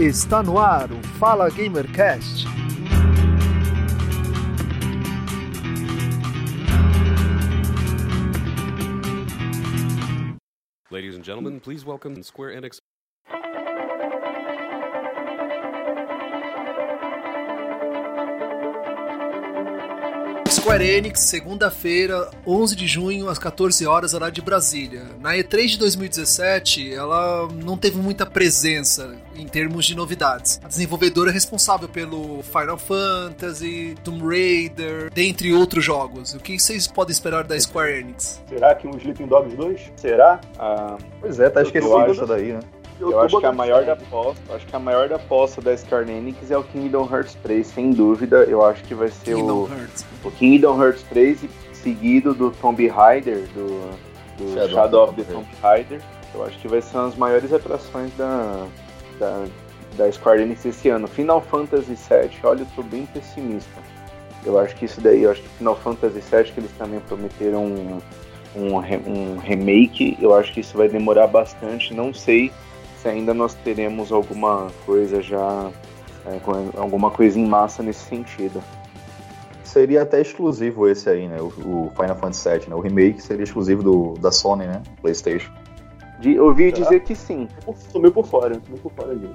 Está no ar o Fala Gamercast. Ladies and gentlemen, please welcome Square Enix. Square Enix, segunda-feira, 11 de junho, às 14 horas, horário de Brasília. Na E3 de 2017, ela não teve muita presença em termos de novidades. A desenvolvedora é responsável pelo Final Fantasy, Tomb Raider, dentre outros jogos. O que vocês podem esperar da Square Enix? Será que um Sleeping Dogs 2? Será? Ah, pois é, tá esquecido isso daí, né? Eu, Eu, acho que a maior da aposta, acho que a maior da aposta da Square Enix é o Kingdom Hearts 3, sem dúvida. Eu acho que vai ser Kingdom o, Hearts. o Kingdom Hearts 3 e seguido do Tomb Raider, do, do Shadow Shadow, of the Tomb Raider. Eu acho que vai ser uma das maiores atrações da, da, da Square Enix esse ano. Final Fantasy VII, olha, eu tô bem pessimista. Eu acho que isso daí, eu acho que Final Fantasy VII, que eles também prometeram um, um, um remake, eu acho que isso vai demorar bastante. Não sei se ainda nós teremos alguma coisa já, é, com- alguma coisa em massa nesse sentido. Seria até exclusivo esse aí, né? O, o Final Fantasy VII, né? O remake seria exclusivo do, da Sony, né? PlayStation. De, ouvi Será? dizer que sim. Tô meio por fora, tô meio por fora ali.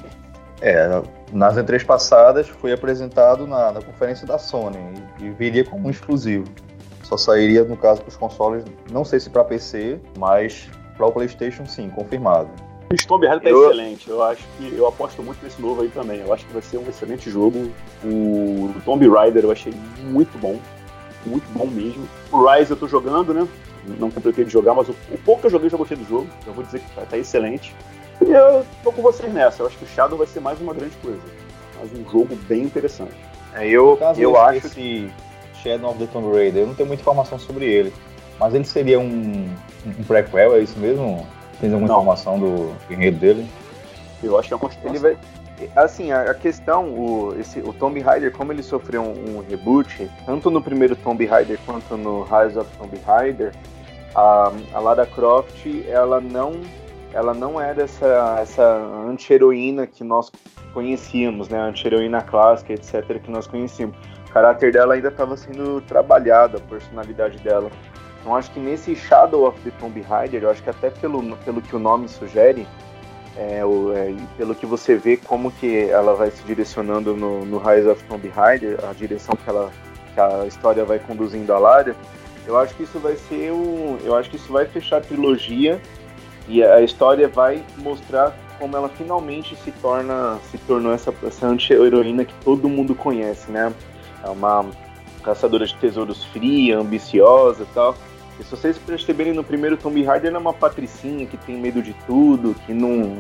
É, nas E3 passadas foi apresentado na, na conferência da Sony e, e viria como um exclusivo. Só sairia, no caso, para os consoles, não sei se para PC, mas para o PlayStation sim, confirmado. O Tomb Raider tá Eu- excelente. Eu acho que eu aposto muito nesse novo aí também. Eu acho que vai ser um excelente jogo. O Tomb Raider eu achei muito bom. Muito bom mesmo. O Rise eu tô jogando, né? Não completei de jogar, mas o, o pouco que eu joguei eu já gostei do jogo. Eu vou dizer que tá, tá excelente. E eu tô com vocês nessa. Eu acho que o Shadow vai ser mais uma grande coisa. Mais um jogo bem interessante. É, eu eu acho esse Shadow of the Tomb Raider, eu não tenho muita informação sobre ele. Mas ele seria um, um prequel, é isso mesmo? Tem alguma Não. informação do enredo dele? Eu acho que é uma Ele vai. Assim, a, questão, o, esse, o Tomb Raider, como ele sofreu um, um reboot, tanto no primeiro Tomb Raider quanto no Rise of Tomb Raider, a, a Lara Croft, ela não, ela não era essa, essa anti-heroína que nós conhecíamos, né? A anti-heroína clássica, etc., que nós conhecíamos. O caráter dela ainda estava sendo trabalhado, a personalidade dela. Então acho que nesse Shadow of the Tomb Raider, eu acho que até pelo, pelo que o nome sugere, é, o- é, pelo que você vê como que ela vai se direcionando no, no Rise of Tomb Raider, a direção que, ela, que a história vai conduzindo a Lara, eu acho que isso vai ser um, eu acho que isso vai fechar a trilogia e a história vai mostrar como ela finalmente se torna se tornou essa, essa anti-heroína que todo mundo conhece, né? É uma caçadora de tesouros fria, ambiciosa e tal. E se vocês perceberem no primeiro Tomb Raider, ela é uma patricinha que tem medo de tudo, que não.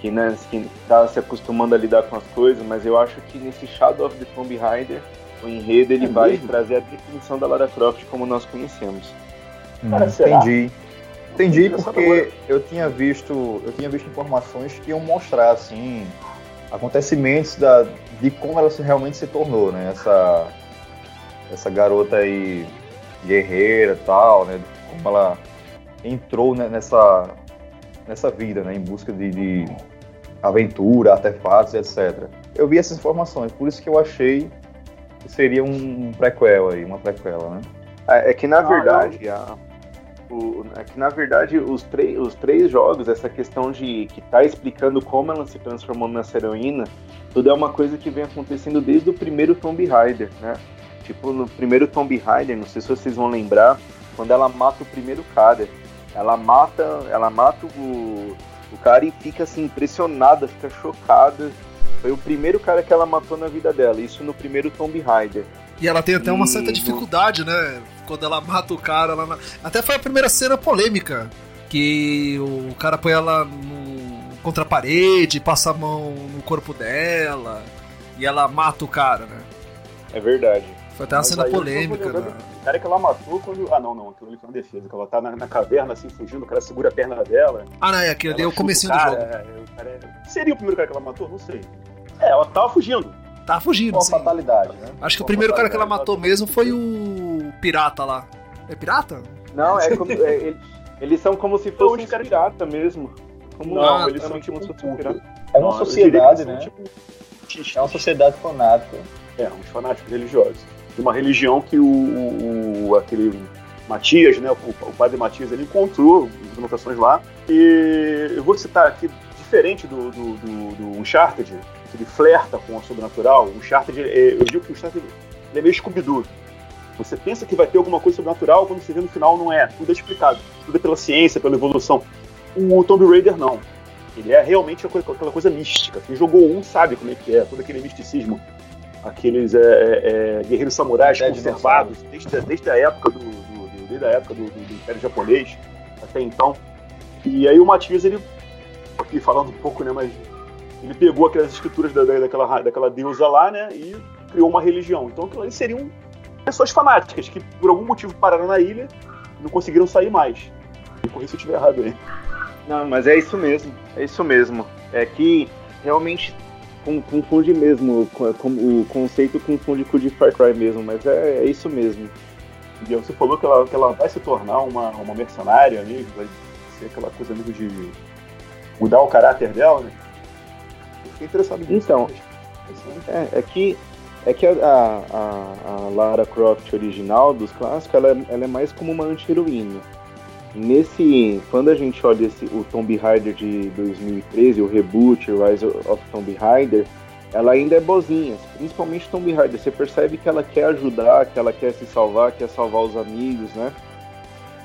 que, né, que tá se acostumando a lidar com as coisas, mas eu acho que nesse Shadow of the Tomb Raider, o enredo ele É vai mesmo? trazer a definição da Lara Croft como nós conhecemos. Cara, Hum, será? entendi. Entendi porque eu tinha visto, eu tinha visto informações que iam mostrar assim acontecimentos da, de como ela se, realmente se tornou, né? Essa essa garota aí guerreira e tal, né? Como ela entrou né, nessa nessa vida, né? Em busca de, de aventura, artefatos, etc. Eu vi essas informações, por isso que eu achei que seria um prequel aí, uma prequela, né? É é que na Ah, verdade, a- o- é que na verdade os, três os três jogos, essa questão de que tá explicando como ela se transformou nessa heroína, tudo é uma coisa que vem acontecendo desde o primeiro Tomb Raider, né? Tipo, no primeiro Tomb Raider, não sei se vocês vão lembrar, quando ela mata o primeiro cara. Ela mata, ela mata o, o cara e fica assim, impressionada, fica chocada. Foi o primeiro cara que ela matou na vida dela, isso no primeiro Tomb Raider. E ela tem até uma certa dificuldade, né? Quando ela mata o cara. Ela... na- Até foi a primeira cena polêmica. Que o cara põe ela no... contra a parede, passa a mão no corpo dela. E ela mata o cara, né? É verdade. Foi até uma Mas cena polêmica. Né? O cara que ela matou quando. Ah, não, não. Aquilo ali foi uma defesa. Que ela tá na, na caverna, assim, fugindo, o cara segura a perna dela. Ah, não, é aquilo ali é o comecinho do jogo. é, o cara é- Seria o primeiro cara que ela matou? Não sei. É, ela tava fugindo. Tá fugindo, Uma sim. fatalidade, né? Acho que o primeiro cara que ela matou mesmo foi o pirata lá. É pirata? Não, é como, é, ele- eles são como se fossem os caras- pirata mesmo. Como Não, Ah, eles tá. são tipo como se um um pirata. É uma Não, sociedade, né? tipo, É uma sociedade fanática. É, uns fanáticos religiosos. De uma religião que o, o- aquele Matias, né, o, o padre Matias, ele encontrou as anotações lá. E eu vou citar aqui, diferente do, do, do, do Uncharted, que ele flerta com o sobrenatural, o Uncharted, é, eu digo que o Uncharted ele é meio Scooby-Doo. Você pensa que vai ter alguma coisa sobrenatural, quando você vê no final não é. Tudo é explicado. Tudo é pela ciência, pela evolução. O Tomb Raider não. Ele é realmente aquela coisa mística. Quem jogou um sabe como é que é, todo aquele misticismo. Aqueles é, é, é, guerreiros samurais É conservados desde, a- desde a época do, do- desde a época do, do- Império Japonês até então. E aí o Matias, ele, aqui falando um pouco, né, mas ele pegou aquelas escrituras da, da- daquela, daquela deusa lá, né, e criou uma religião. Então aquilo ali seriam pessoas fanáticas que por algum motivo pararam na ilha e não conseguiram sair mais. Me corri se eu estiver errado aí. Não, mas é isso mesmo. É isso mesmo. É que realmente confunde mesmo. O conceito confunde com o de Far Cry mesmo, mas é, é isso mesmo. E você falou que ela, que ela vai se tornar uma, uma mercenária mesmo, vai ser aquela coisa mesmo de mudar o caráter dela, né? Eu fiquei interessado nisso. Então. É, é que, é que a, a, a- a Lara Croft original dos clássicos, ela, é- ela é mais como uma anti-heroína. Nesse, quando a gente olha esse, o Tomb Raider de 2013, o reboot, Rise of Tomb Raider, ela ainda é bozinha, principalmente Tomb Raider. Você percebe que ela quer ajudar, que ela quer se salvar, quer salvar os amigos, né?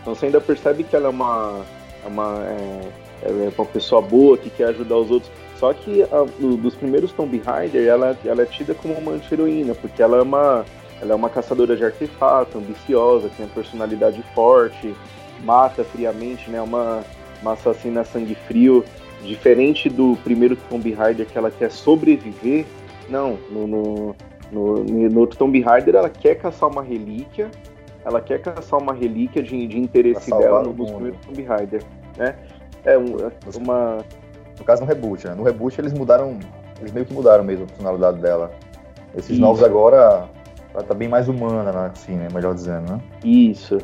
Então você ainda percebe que ela é uma, é uma, é, é uma pessoa boa que quer ajudar os outros. Só que a, do- dos primeiros Tomb Raider, ela, ela é tida como uma anti-heroína, porque ela é uma, ela é uma caçadora de artefato, ambiciosa, tem uma personalidade forte, mata friamente, né? Uma, uma assassina sangue frio. Diferente do primeiro Tomb Raider que ela quer sobreviver, não, no, no, no, no outro Tomb Raider ela quer caçar uma relíquia, ela quer caçar uma relíquia de, de interesse dela no, nos primeiros Tomb Raider, né? É um- uma, No caso, no reboot, né? No reboot eles mudaram. Eles meio que mudaram mesmo a personalidade dela. Esses Isso. novos agora, ela tá bem mais humana, né? Assim, né? Melhor dizendo, né? Isso.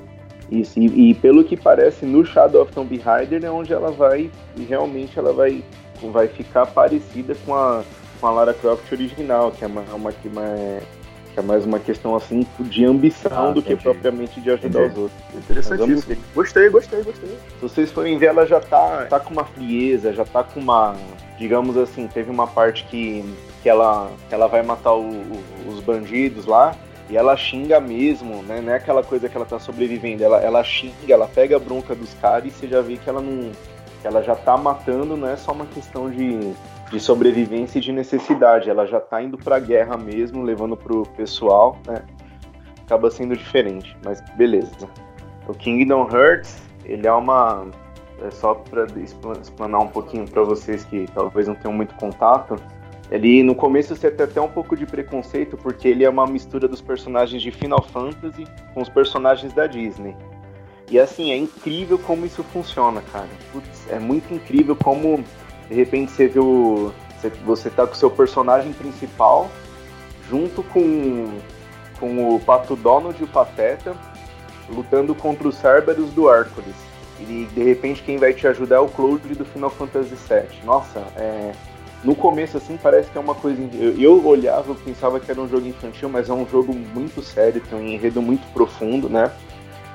Isso. E, e pelo que parece, no Shadow of Tomb Raider é onde ela vai. E realmente ela vai, vai ficar parecida com a, com a Lara Croft original, que é, uma, uma, é mais uma questão assim de ambição Ah, do que propriamente de ajudar Entendi. os outros. Interessantíssimo. Gostei, gostei, gostei. Se vocês forem ver, ela já tá, tá com uma frieza, já tá com uma. Digamos assim, teve uma parte que, que, ela, que ela vai matar o- o- os bandidos lá. E ela xinga mesmo, né? Não é aquela coisa que ela tá sobrevivendo. Ela, ela xinga, ela pega a bronca dos caras e você já vê que ela não. que ela já tá matando, não é só uma questão de, de sobrevivência e de necessidade. Ela já tá indo pra guerra mesmo, levando pro pessoal, né? Acaba sendo diferente, mas beleza. O Kingdom Hearts, ele é uma. É só para explanar um pouquinho para vocês que talvez não tenham muito contato. Ele no começo você tem até um pouco de preconceito porque ele é uma mistura dos personagens de Final Fantasy com os personagens da Disney. E assim, é incrível como isso funciona, cara. Putz, é muito incrível como de repente você vê o. Você, tá com o seu personagem principal junto com, com o Pato Donald e o Pateta lutando contra os Cerberus do Hércules. E de repente quem vai te ajudar é o Cloud do Final Fantasy VII. Nossa, é, no começo assim parece que é uma coisa. Eu, eu olhava, eu pensava que era um jogo infantil, mas é um jogo muito sério, tem um enredo muito profundo, né?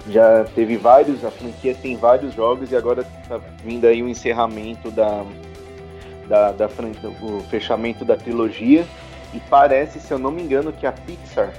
Já teve vários, a franquia tem vários jogos e agora tá vindo aí o encerramento da, da, da o fechamento da trilogia. E parece, se eu não me engano, que a Pixar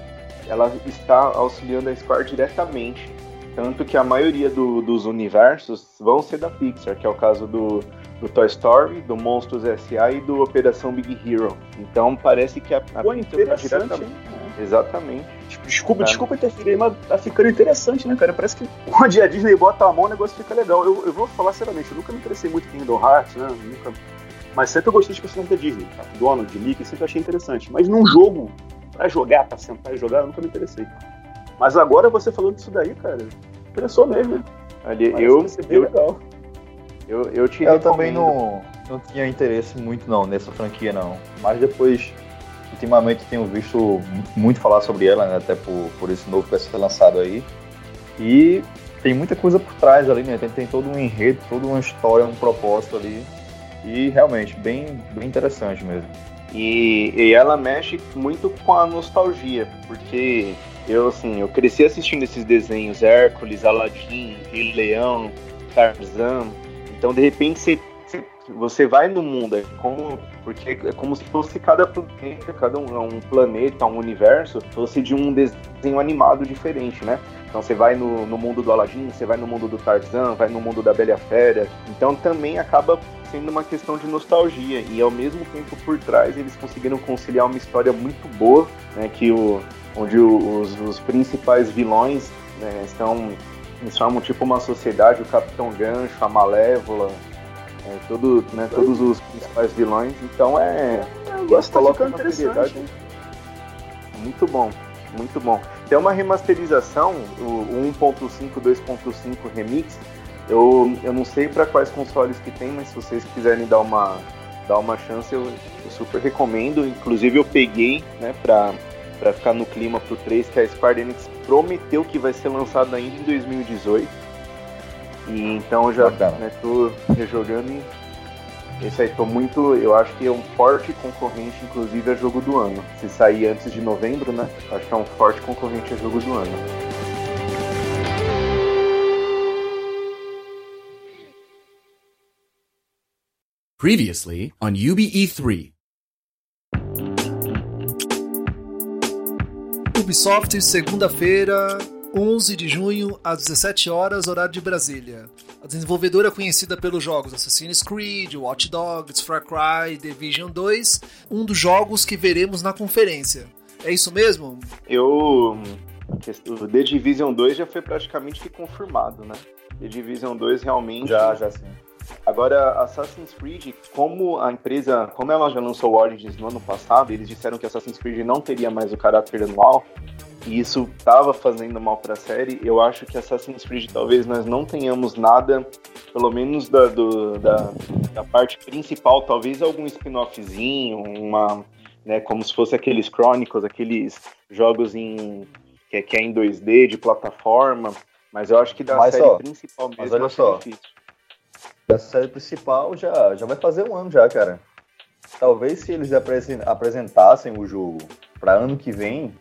ela está auxiliando a Square diretamente. Tanto que a maioria do- dos universos vão ser da Pixar, que é o caso do, do Toy Story, do Monstros S.A. e do Operação Big Hero. Então parece que a, a Pô, tá interessante, diretamente. Exatamente. Desculpa, Tá. desculpa interferir, mas tá ficando interessante, né, cara? Parece que onde a Disney bota a mão, o negócio fica legal. Eu, eu vou falar seriamente, eu nunca me interessei muito em Kingdom Hearts, né? Nunca... Mas sempre eu gostei de personagens da Disney, tá? Donald, Mickey, sempre achei interessante. Mas num jogo, pra jogar, pra sentar e jogar, eu nunca me interessei. Mas agora você falando disso daí, cara, interessou mesmo, né? Ali, eu, eu, legal. Eu, eu te Eu também não, não tinha interesse muito não nessa franquia não. Mas depois, ultimamente tenho visto muito, muito falar sobre ela, né? Até por, por esse novo que vai ser lançado aí. E tem muita coisa por trás ali, né? Tem, tem todo um enredo, toda uma história, um propósito ali. E realmente, bem, bem interessante mesmo. E, e ela mexe muito com a nostalgia, porque eu, assim, eu cresci assistindo esses desenhos, Hércules, Aladdin, Rei Leão, Tarzan. Então, de repente, você, você vai no mundo, é como, porque é como se fosse cada planeta, cada um, um planeta, um universo, fosse de um desenho animado diferente, né? Então você vai no, no mundo do Aladdin, você vai no mundo do Tarzan, vai no mundo da Bela Fera. Então também acaba sendo uma questão de nostalgia e ao mesmo tempo por trás eles conseguiram conciliar uma história muito boa, né, que o, onde os, os principais vilões né, estão eles formam tipo uma sociedade, o Capitão Gancho, a Malévola, é, todo, né, todos os principais vilões. Então é. Gosto coloca uma seriedade. Muito bom, muito bom. Tem uma remasterização, o 1.5, 2.5 Remix. Eu, eu não sei para quais consoles que tem, mas se vocês quiserem dar uma, dar uma chance, eu, eu super recomendo. Inclusive eu peguei, né, pra, para ficar no clima pro 3, que a Square Enix prometeu que vai ser lançado ainda em 2018. E então eu já né, tô rejogando e esse aí tô muito. Eu acho que é um forte concorrente, inclusive, a jogo do ano. Se sair antes de novembro, né? Acho que é um forte concorrente a jogo do ano. Previously on UBE3. Ubisoft, segunda-feira, 11 de junho, às 17 horas, horário de Brasília. A desenvolvedora conhecida pelos jogos Assassin's Creed, Watch Dogs, Far Cry, Division 2, um dos jogos que veremos na conferência. É isso mesmo? Eu. O The Division 2 já foi praticamente confirmado, né? The Division 2 realmente. Já, já sim. Agora, Assassin's Creed, como a empresa, como ela já lançou o Origins no ano passado, eles disseram que Assassin's Creed não teria mais o caráter anual, e isso estava fazendo mal para a série. Eu acho que Assassin's Creed talvez nós não tenhamos nada, pelo menos da, do, da, da parte principal, talvez algum spin-offzinho, uma, né, como se fosse aqueles Chronicles, aqueles jogos em que, é, que é em 2D de plataforma. Mas eu acho que da mas, série principal mesmo mas olha é só, difícil. Da série principal já, já vai fazer um ano já, cara. Talvez se eles apresen- apresentassem o jogo para ano que vem,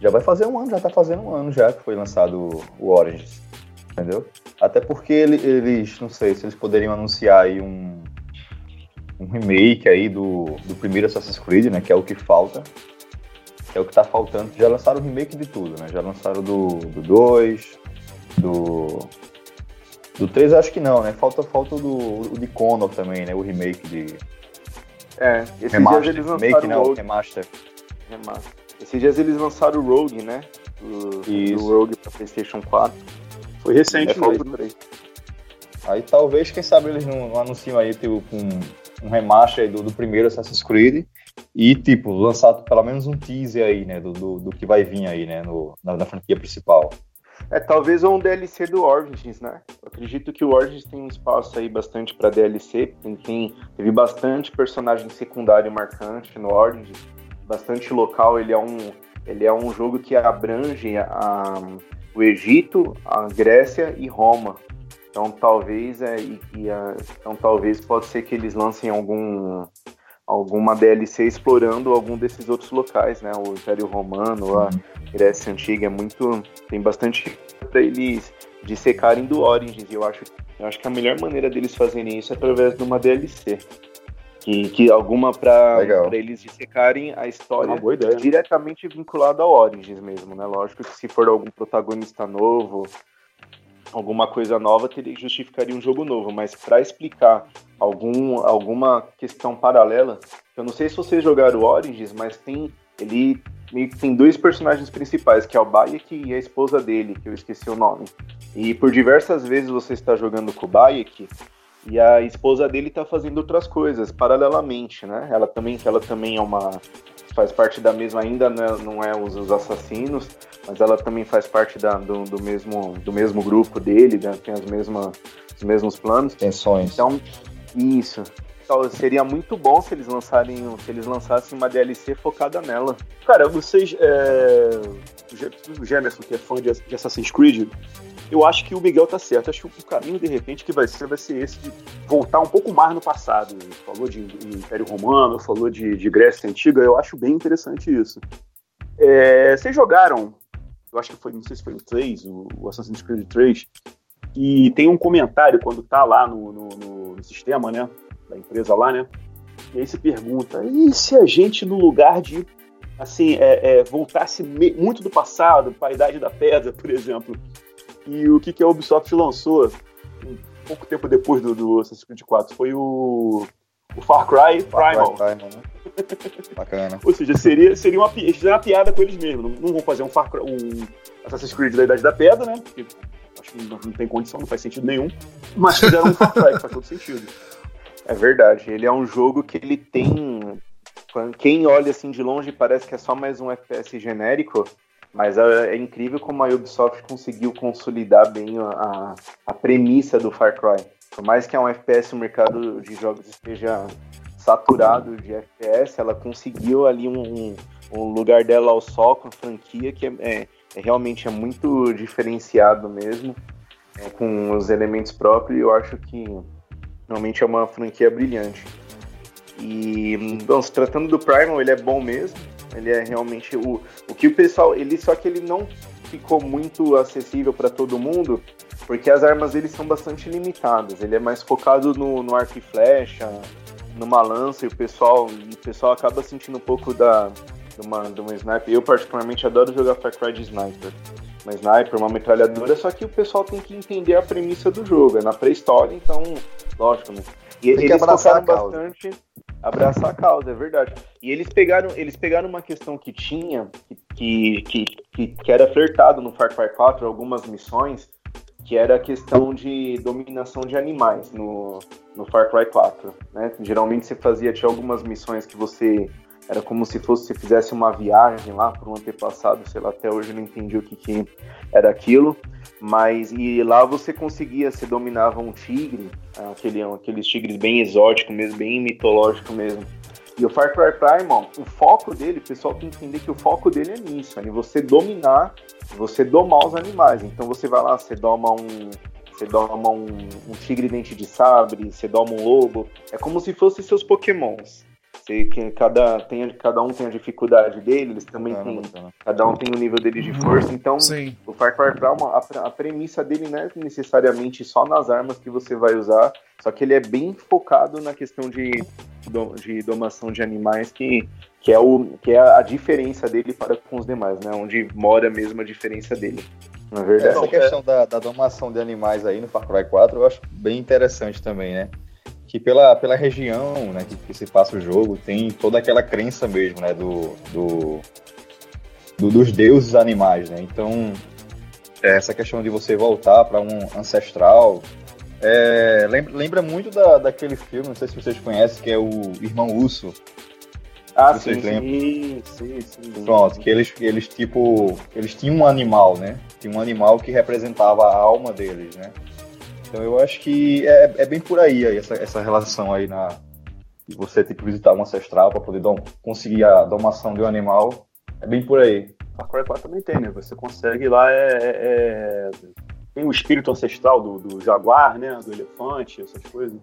já vai fazer um ano, já tá fazendo um ano já que foi lançado o Origins. Entendeu? Até porque ele- eles, não sei, se eles poderiam anunciar aí um, um remake aí do, do primeiro Assassin's Creed, né? Que é o que falta. É o que tá faltando. Já lançaram o remake de tudo, né? Já lançaram do 2, do, do 3 acho que não, né? Falta, falta o do, o de Connor também, né? O remake de. É, esses dias eles Remake lançaram o não, Rogue. remaster. Remaster. Esses dias eles lançaram o Rogue, né? O, Isso. o Rogue pra PlayStation 4. Foi recente É, falta mesmo. o 3. Aí talvez, quem sabe, eles não, não anunciam aí tipo, um, um remaster aí do, do primeiro Assassin's Creed e, tipo, lançar pelo menos um teaser aí, né? Do, do, do que vai vir aí, né? No, na, na franquia principal. É, talvez um DLC do Origins, né? Eu acredito que o Origins tem um espaço aí bastante pra DLC. Tem, teve bastante personagem secundário marcante no Origins, bastante local. Ele é um, ele é um jogo que abrange a- o Egito, a Grécia e Roma. Então talvez é, e- e a- então talvez pode ser que eles lancem algum alguma DLC explorando algum desses outros locais, né? O Império Romano, a Grécia Antiga é muito tem bastante para eles dissecarem do Origins. E eu acho, eu acho que a melhor maneira deles fazerem isso é através de uma DLC. Que, que alguma para eles dissecarem a É história boa ideia. diretamente vinculada ao Origins mesmo, né? Lógico que se for algum protagonista novo, alguma coisa nova, teria justificaria um jogo novo, mas para explicar algum, alguma questão paralela, eu não sei se vocês jogaram Origins, mas tem ele tem dois personagens principais, que é o Bayek e a esposa dele, que eu esqueci o nome. E por diversas vezes você está jogando com o Bayek e a esposa dele está fazendo outras coisas paralelamente, né? Ela também, ela também é uma faz parte da mesma ainda né, não é os, os assassinos, mas ela também faz parte da, do, do mesmo do mesmo grupo dele, né, tem as mesmas os mesmos planos. Tensões. Então, isso. Então, seria muito bom se eles lançarem, se eles lançassem uma DLC focada nela. Cara, vocês. É... O Ge- o Gemerson, que é fã de Assassin's Creed, eu acho que o Miguel tá certo. Acho que o caminho, de repente, que vai ser, vai ser esse de voltar um pouco mais no passado. Falou de Império Romano, falou de, de Grécia Antiga, eu acho bem interessante isso. É, vocês jogaram, eu acho que foi, não sei se foi o 3, o, o Assassin's Creed 3, e tem um comentário quando tá lá no, no, no, no sistema, né, da empresa lá, né, e aí se pergunta, e se a gente, no lugar de, assim, é, é, voltasse muito do passado, para a Idade da Pedra, por exemplo, e o que, que a Ubisoft lançou um pouco tempo depois do, do Assassin's Creed 4 foi o, o Far Cry Primal. Far Cry né? Bacana. Ou seja, seria, seria uma, eles fizeram uma piada com eles mesmos. Não, não, vão fazer um, Far Cry, um Assassin's Creed da Idade da Pedra, né? Porque acho que não, não tem condição, não faz sentido nenhum. Mas fizeram um Far Cry que faz todo sentido. É verdade. Ele é um jogo que ele tem. Quem olha assim de longe parece que é só mais um FPS genérico, mas é, é incrível como a Ubisoft conseguiu consolidar bem a, a premissa do Far Cry. Por mais que é um FPS, o mercado de jogos esteja saturado de FPS, ela conseguiu ali um, um lugar dela ao sol com a franquia que é, é, é realmente é muito diferenciado mesmo, é, com os elementos próprios. Eu acho que realmente é uma franquia brilhante. E, bom, se tratando do Primal, ele é bom mesmo. Ele é realmente o, o que o pessoal. Ele só que ele não ficou muito acessível para todo mundo, porque as armas dele são bastante limitadas. Ele é mais focado no, no arco e flecha, numa lança, e o pessoal, e o pessoal acaba sentindo um pouco da, de, uma, de uma sniper. Eu, particularmente, adoro jogar Far Cry de sniper. Uma sniper, uma metralhadora, só que o pessoal tem que entender a premissa do jogo. É na pré-história, então, lógico, né? E tem eles focaram bastante abraçar a causa, é verdade. E eles pegaram, eles pegaram uma questão que tinha, que, que, que, que era flertado no Far Cry 4, algumas missões, que era a questão de dominação de animais no, no Far Cry 4. Né? Geralmente você fazia, tinha algumas missões que você. Era como se fosse se fizesse uma viagem lá para um antepassado, sei lá, até hoje eu não entendi o que, que era aquilo. Mas e lá você conseguia, você dominava um tigre, aquele, aqueles tigres bem exóticos mesmo, bem mitológico mesmo. E o Far Cry Primal, o foco dele, o pessoal tem que entender que o foco dele é nisso, é você dominar, você domar os animais. Então você vai lá, você doma um, você doma um, um tigre dente de sabre, você doma um lobo. É como se fossem seus pokémons. Que cada, tem, cada um tem a dificuldade dele, eles também têm. Cada um tem o nível dele de força. Então, Sim. o Far Cry Primal, a, a premissa dele não é necessariamente só nas armas que você vai usar, só que ele é bem focado na questão de, de domação de animais, que, que, é, o, que é a diferença dele para com os demais, né? Onde mora mesmo a diferença dele. Na é verdade. Essa questão da, da domação de animais aí no Far Cry 4 eu acho bem interessante também, né? Que pela, pela região né, que, que, se passa o jogo, tem toda aquela crença mesmo, né, do, do, do dos deuses animais, né? Então, essa questão de você voltar para um ancestral é, lembra, lembra, muito da, daquele filme, não sei se vocês conhecem, que é o Irmão Urso. Ah, sim, sim, sim, sim, Pronto, que eles, eles tipo, eles tinham um animal, né? Tinha um animal que representava a alma deles, né? Então eu acho que é, é bem por aí, aí essa, essa relação aí na de você que visitar um ancestral para poder dom, conseguir a domação de um animal. É bem por aí. A Cry 4 também tem, né? Você consegue lá, é, é, é, tem o espírito ancestral do, do, jaguar, né? Do elefante, essas coisas.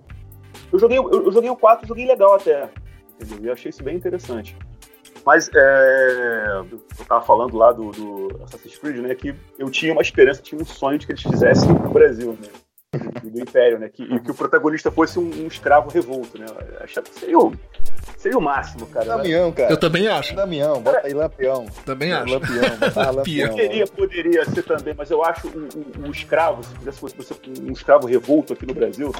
Eu joguei, eu, eu joguei o 4, joguei legal até. Entendeu? E achei isso bem interessante. Mas é, eu tava falando lá do, do Assassin's Creed, né? Que eu tinha uma esperança, tinha um sonho de que eles fizessem no Brasil, né? Do Império, né? Que, e que o protagonista fosse um, um escravo revolto, né? Achava que seria o, seria o máximo, cara. Damião, cara. Eu também acho. Damião, bota aí Lampião. Também acho. Lampião, bota Lampião. Poderia, poderia ser também, mas eu acho o, o, o escravo, se fizesse você um escravo revolto aqui no Brasil,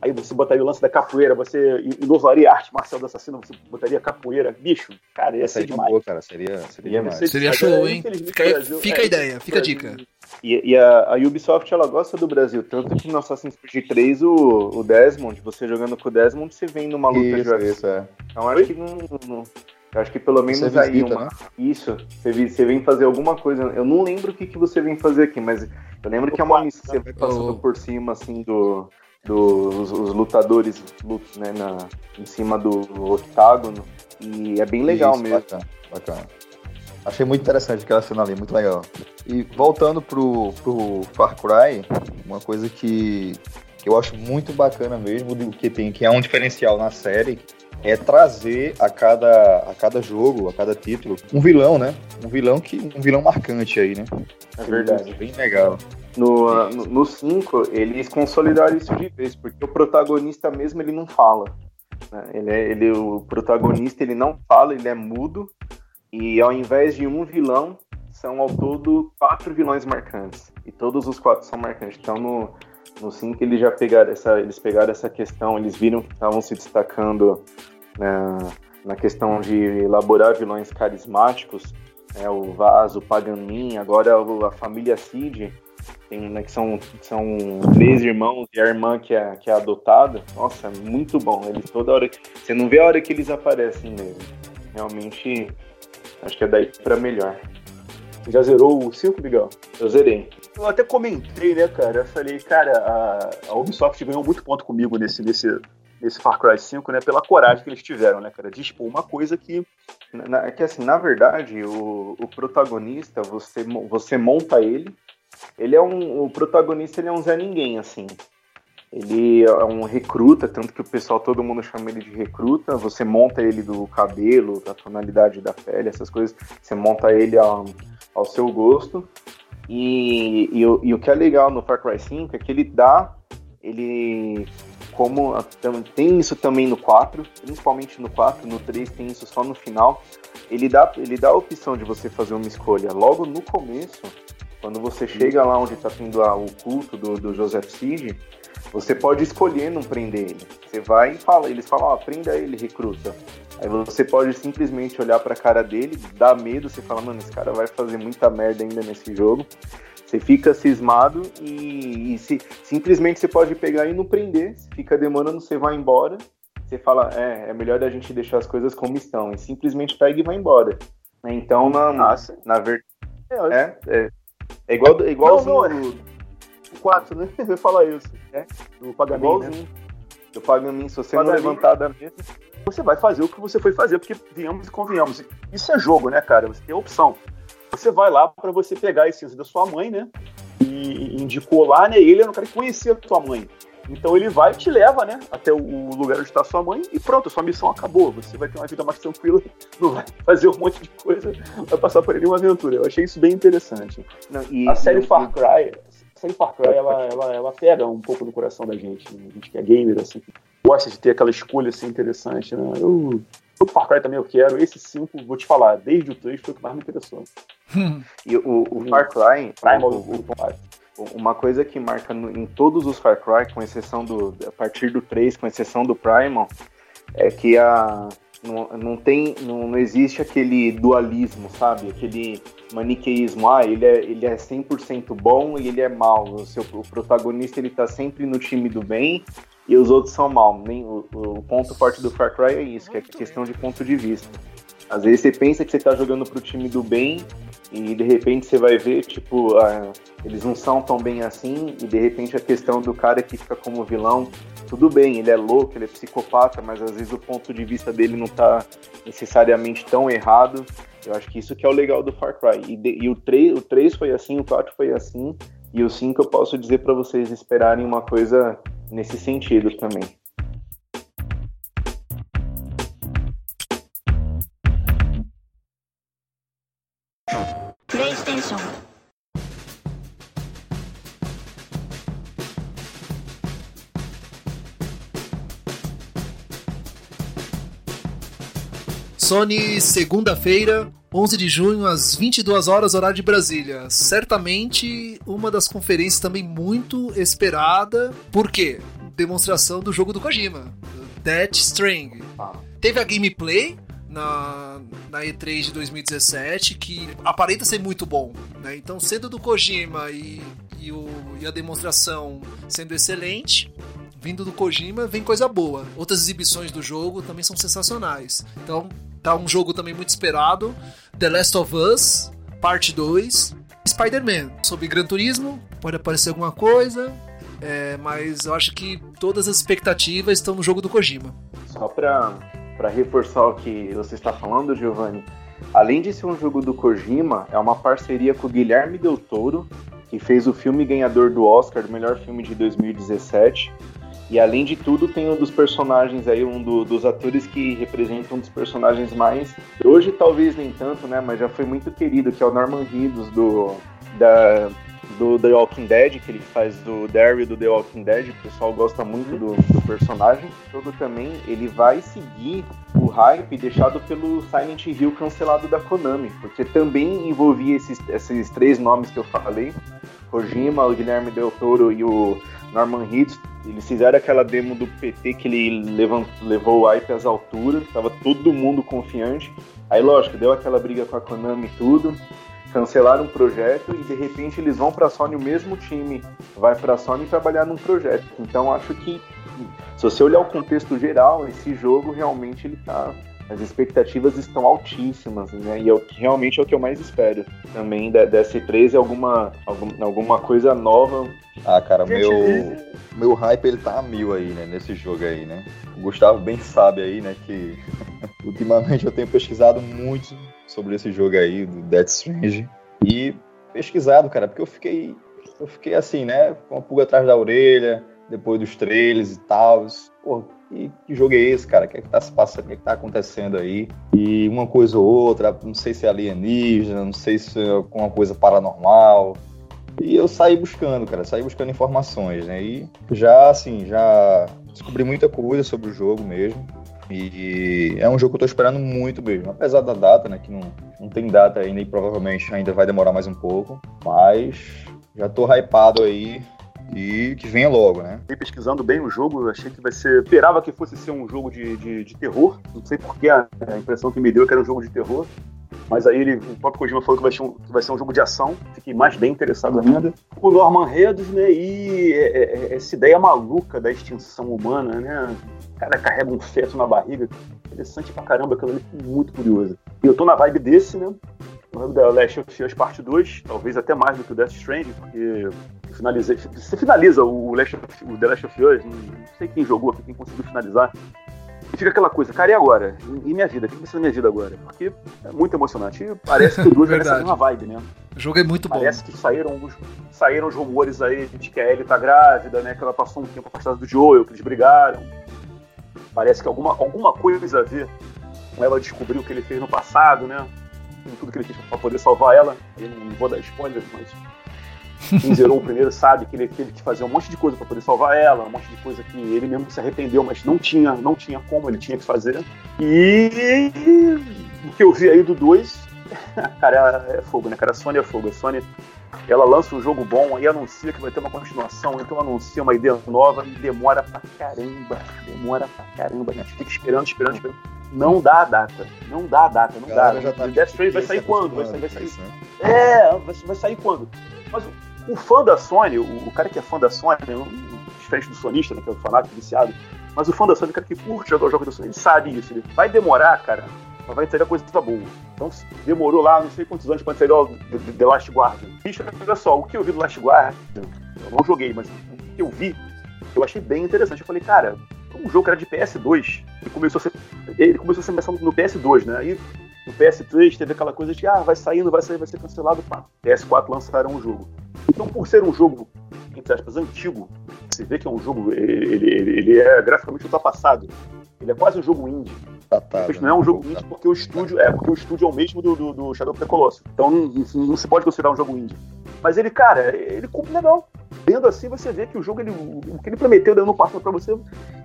Aí você botaria o lance da capoeira, você inovaria a arte marcial do assassino, você botaria capoeira. Bicho, cara, ia ser demais. Boa, cara, seria, seria, demais. Seria show, hein? Fica, Brasil, fica é, a ideia, fica a dica. E, e a, a, Ubisoft, ela gosta do Brasil, tanto que no Assassin's Creed 3, o, o Desmond, você jogando com o Desmond, você vem numa luta isso. Isso, é. Então acho que não, não eu acho que pelo menos você aí visita, uma... né? Isso, você, você vem fazer alguma coisa. Eu não lembro o que, que você vem fazer aqui, mas eu lembro que é uma missão que você vai passando por cima assim do, dos os lutadores né, na, em cima do octágono. E é bem legal Isso, mesmo. Bacana, bacana. Achei muito interessante aquela cena ali, muito legal. E voltando pro, pro Far Cry, uma coisa que, que eu acho muito bacana mesmo, do que tem, que é um diferencial na série, é trazer a cada, a cada jogo, a cada título, um vilão, né? Um vilão que um vilão marcante aí, né? É verdade. Bem legal. No 5, eles consolidaram isso de vez, porque o protagonista mesmo ele não fala. né? Ele é, ele, o protagonista ele não fala, ele é mudo, e ao invés de um vilão, são ao todo quatro vilões marcantes. E todos os quatro são marcantes. Então no, no 5 eles já pegaram essa, eles pegaram essa questão, eles viram que estavam se destacando na, na questão de elaborar vilões carismáticos, né, o Vaz, o Pagamin, agora a família Cid, tem, né, que são, são três irmãos e a irmã que é, que é adotada. Nossa, é muito bom. Eles toda hora. Você não vê a hora que eles aparecem mesmo. Realmente, acho que é daí pra melhor. Já zerou o 5, Miguel? Eu zerei. Eu até comentei, né, cara? Eu falei, cara, a, a Ubisoft ganhou muito ponto comigo nesse, nesse, nesse Far Cry 5, né? Pela coragem que eles tiveram, né, cara? De expor uma coisa que. Na- que assim, na verdade, o, o protagonista, você, você monta ele. Ele é um. O protagonista ele é um Zé Ninguém, assim. Ele é um recruta, tanto que o pessoal, todo mundo chama ele de recruta. Você monta ele do cabelo, da tonalidade da pele, essas coisas. Você monta ele ao, ao seu gosto. E, e, o- e o que é legal no Far Cry 5 é que ele dá. Ele. Como tem isso também no 4, principalmente no 4, no 3 tem isso só no final. Ele dá, ele dá a opção de você fazer uma escolha logo no começo, quando você chega lá onde está tendo a- o culto do, do Joseph Seed, você pode escolher não prender ele. Você vai e fala, eles falam, ó, prenda ele, recruta. Aí você pode simplesmente olhar pra cara dele, dá medo, você fala, mano, esse cara vai fazer muita merda ainda nesse jogo. Você fica cismado e, e se, simplesmente você pode pegar e não prender. Se fica demorando, você vai embora. Você fala, é, é melhor a gente deixar as coisas como estão. E simplesmente pega e vai embora. Então, na, Nossa. na verdade, É, é, é, é igual, é igualzinho Não, do- o 4, né? Eu ia falar isso. É. Do pagamento, né? igualzinho. Do Pagamin, se você não Pagamin. levantar da mesa, Você vai fazer o que você foi fazer, porque viemos e convenhamos. Isso é jogo, né, cara? Você tem a opção. Você vai lá pra você pegar a essência da sua mãe, né? E indicou lá, né? Ele é um cara que conhecia a tua mãe. Então ele vai e te leva, né? Até o lugar onde está sua mãe e pronto, a sua missão acabou. Você vai ter uma vida mais tranquila, não vai fazer um monte de coisa, vai passar por ali uma aventura. Eu achei isso bem interessante. não, e, A série e- Far Cry, a série Far Cry, ela, ela, ela pega um pouco no coração da gente, né? A gente que é gamer, assim, gosta de ter aquela escolha assim interessante, né? Eu, o Far Cry também eu quero. Esse 5, vou te falar, desde o 3 foi o que mais me interessou. E o, o Far Cry, Primal, o- o, o- uma coisa que marca no- em todos os Far Cry, com exceção do. A partir do 3, com exceção do Primal, é que a. Não, não tem. Não, não existe aquele dualismo, sabe? Aquele maniqueísmo. Ah, ele é, ele é 100% bom e ele é mal. O, seu, o protagonista ele tá sempre no time do bem e os outros são mal. Nem, o, o ponto forte do Far Cry é isso, que é questão de ponto de vista. Às vezes você pensa que você tá jogando pro time do bem e de repente você vai ver, tipo, ah, eles não são tão bem assim, e de repente a questão do cara que fica como vilão, tudo bem, ele é louco, ele é psicopata, mas às vezes o ponto de vista dele não tá necessariamente tão errado. Eu acho que isso que é o legal do Far Cry. E, de- e o, 3, o 3 foi assim, o 4 foi assim, e o 5 eu posso dizer pra vocês esperarem uma coisa nesse sentido também. Sony, segunda-feira, 11 de junho, às 22 horas, horário de Brasília. Certamente uma das conferências também muito esperada. Por quê? Demonstração do jogo do Kojima, Death String. Teve a gameplay na, na E3 de 2017 que aparenta ser muito bom. Né? Então, sendo do Kojima e, e, o- e a demonstração sendo excelente, vindo do Kojima, vem coisa boa. Outras exibições do jogo também são sensacionais. Então, tá um jogo também muito esperado. The Last of Us, parte 2. Spider-Man. Sobre Gran Turismo, pode aparecer alguma coisa. é, mas eu acho que todas as expectativas estão no jogo do Kojima. Só para reforçar o que você está falando, Giovanni, além de ser um jogo do Kojima, é uma parceria com o Guilherme Del Toro, que fez o filme ganhador do Oscar, do melhor filme de 2017. E além de tudo, tem um dos personagens aí, um do, dos atores que representam um dos personagens mais. Hoje talvez nem tanto, né? Mas já foi muito querido, que é o Norman Reedus do, da, do The Walking Dead, que ele faz do Daryl do The Walking Dead. O pessoal gosta muito do, do personagem. Todo também, ele vai seguir o hype deixado pelo Silent Hill cancelado da Konami, porque também envolvia esses, esses três nomes que eu falei. Kojima, o Guilherme Del Toro e o Norman Reedus, eles fizeram aquela demo do PT que ele levantou, levou o hype às alturas, tava todo mundo confiante. Aí, lógico, deu aquela briga com a Konami e tudo, cancelaram o projeto e de repente eles vão para a Sony, o mesmo time vai para a Sony trabalhar num projeto. Então, acho que se você olhar o contexto geral, esse jogo realmente ele tá as expectativas estão altíssimas, né? E é o que realmente é o que eu mais espero também da, da S3 é alguma, alguma, alguma coisa nova. Ah, cara, meu, meu hype ele tá a mil aí, né? Nesse jogo aí, né? O Gustavo bem sabe aí, né? Que ultimamente eu tenho pesquisado muito sobre esse jogo aí, do Death Strange. E pesquisado, cara, porque eu fiquei. Eu fiquei assim, né? Com a pulga atrás da orelha, depois dos trailers e tal. Pô, que, que jogo é esse, cara? O que é que tá se passando? O que é que tá acontecendo aí? E uma coisa ou outra, não sei se é alienígena, não sei se é alguma coisa paranormal. E eu saí buscando, cara, saí buscando informações, né? E já, assim, já descobri muita coisa sobre o jogo mesmo. E é um jogo que eu tô esperando muito mesmo. Apesar da data, né? Que não, não tem data ainda e provavelmente ainda vai demorar mais um pouco. Mas já tô hypado aí e que venha logo, né? E pesquisando bem o jogo, achei que vai ser. Esperava que fosse ser um jogo de, de, de terror. Não sei porquê, a, a impressão que me deu é que era um jogo de terror. Mas aí ele, o próprio Kojima falou que vai, ser um, vai ser um jogo de ação. Fiquei mais bem interessado ainda. O Norman Reedus, né? E é, é, é, essa ideia maluca da extinção humana, né? O cara carrega um feto na barriga. Interessante pra caramba, aquilo ali, muito curioso. E eu tô na vibe desse, né? Da Last of Us Parte 2, talvez até mais do que o Death Stranding, porque. Você finaliza o, Last of, o The Last of Us, não sei quem jogou aqui, quem conseguiu finalizar. E fica aquela coisa, cara, e agora? E, minha vida? O que vai ser da minha vida agora? Porque é muito emocionante. E parece que o duas vai nessa mesma vibe, né? O jogo é muito parece bom. Parece que saíram os, saíram os rumores aí de que a Ellie tá grávida, né? Que ela passou um tempo afastada do Joel, que eles brigaram. Parece que alguma, alguma coisa a ver com ela descobrir o que ele fez no passado, né? Tudo que ele fez pra poder salvar ela. Eu não vou dar spoilers, mas quem zerou o primeiro sabe que ele teve que fazer um monte de coisa para poder salvar ela, um monte de coisa que ele mesmo se arrependeu, mas não tinha, não tinha como, ele tinha que fazer. E o que eu vi aí do 2, cara, é fogo, né, cara? A Sony é fogo. A Sony, ela lança um jogo bom e anuncia que vai ter uma continuação, então anuncia uma ideia nova e demora pra caramba. Demora pra caramba. A gente fica esperando, esperando, esperando. Não dá a data. Não dá a data, não dá. Já tá o Death Stranding vai sair quando? Vai sair, vai sair. Isso, né? É, vai, vai sair quando? Mas o fã da Sony, o, o cara que é fã da Sony, um, diferente do sonista, né, que é o fanático viciado, mas o fã da Sony, o cara que curte jogar os jogos da Sony, ele sabe isso. Ele vai demorar, cara, mas vai entregar coisa boa. Então demorou lá não sei quantos anos para entregar o The Last Guardian. Bicho, olha só, o que eu vi do Last Guardian, eu não joguei, mas o que eu vi, eu achei bem interessante. Eu falei, cara, um jogo que era de PS2, ele começou a ser, ele começou a ser lançado no PS2, né? Aí no PS3 teve aquela coisa de, ah, vai saindo, vai sair, vai ser cancelado, pá. PS4 lançaram um jogo. Então, por ser um jogo, entre aspas, antigo, você vê que é um jogo, ele, ele, ele é graficamente ultrapassado. Ele é quase um jogo indie. Não é um jogo indie porque o estúdio é porque o estúdio é o mesmo do, do, do Shadow of the Colossus. Então não, não, se pode considerar um jogo indie. Mas ele, cara, ele cumpre legal. Vendo assim, você vê que o jogo, ele, o que ele prometeu dando passo para você.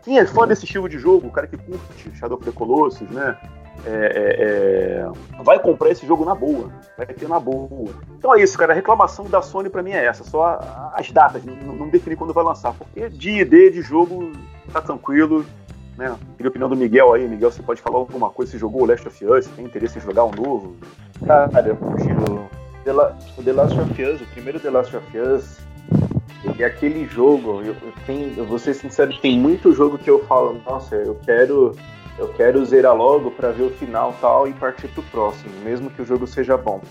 Quem é fã desse estilo de jogo, o cara que curte Shadow of the Colossus, né? É, é, é, vai comprar esse jogo na boa, vai ter na boa. Então é isso, cara. A reclamação da Sony para mim é essa, só as datas, não, não definir quando vai lançar, porque de ID de jogo tá tranquilo, né? Queria a opinião do Miguel aí, Miguel, você pode falar alguma coisa? Você jogou o Last of Us? Tem interesse em jogar um novo? Cara, eu prefiro o The Last of Us, o primeiro The Last of Us, ele é aquele jogo, eu, eu, tenho, eu vou ser sincero, tem muito jogo que eu falo, nossa, eu quero eu quero zerar logo para ver o final tal e partir pro próximo, mesmo que o jogo seja bom.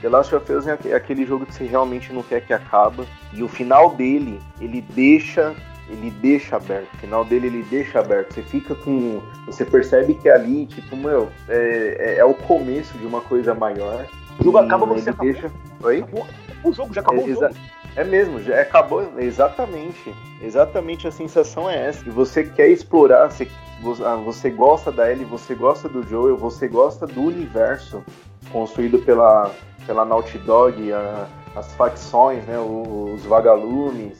The Last of Us é aquele jogo que você realmente não quer que acabe e o final dele, ele deixa ele deixa aberto. O final dele ele deixa aberto. Você fica com. Você percebe que ali, tipo, meu, é, é, é o começo de uma coisa maior. O jogo acaba, você acabou. deixa. Oi? Acabou. O jogo já acabou. É, o jogo. é mesmo, já acabou. Exatamente. Exatamente a sensação é essa. E você quer explorar, você, você, ah, você gosta da Ellie, você gosta do Joel, você gosta do universo construído pela, pela Naughty Dog, a- as facções, né, os vagalumes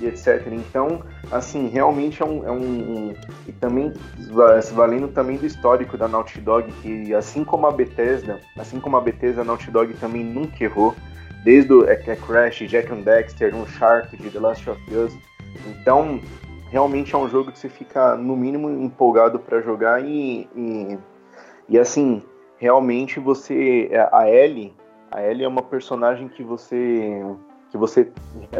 e etc. Então, assim, realmente é um. É um, um- e também, se valendo também do histórico da Naughty Dog, que assim como a Bethesda, assim como a Bethesda, a Naughty Dog também nunca errou. Desde o é, é Crash, Jack and Dexter, Uncharted, The Last of Us. Então, realmente é um jogo que você fica, no mínimo, empolgado para jogar e, e, e, assim, realmente você. A Ellie, a Ellie é uma personagem que você que você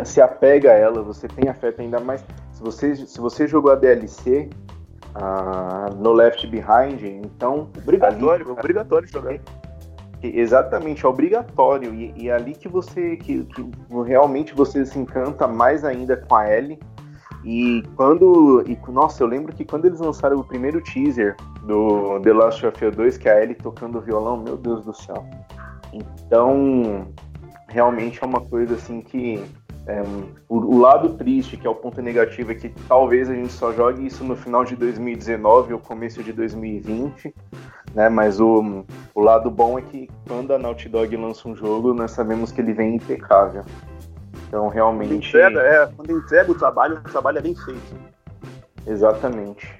se apega a ela, você tem afeto ainda mais. Se você, se você jogou a DLC no Left Behind, então. Obrigatório, ali- obrigatório jogar. que Exatamente, é obrigatório. E, e é ali que você que, que realmente você se encanta mais ainda com a Ellie. E quando. E, nossa, eu lembro que quando eles lançaram o primeiro teaser do The Last of Us 2, que é a Ellie tocando violão, meu Deus do céu. Então, realmente é uma coisa assim que. é, o, o lado triste, que é o ponto negativo, é que talvez a gente só jogue isso no final de 2019 ou começo de 2020, né? Mas o, o lado bom é que quando a Naughty Dog lança um jogo, nós sabemos que ele vem impecável. Então, Quando realmente. entrega, é, quando entrega o trabalho, o trabalho é bem feito. Exatamente.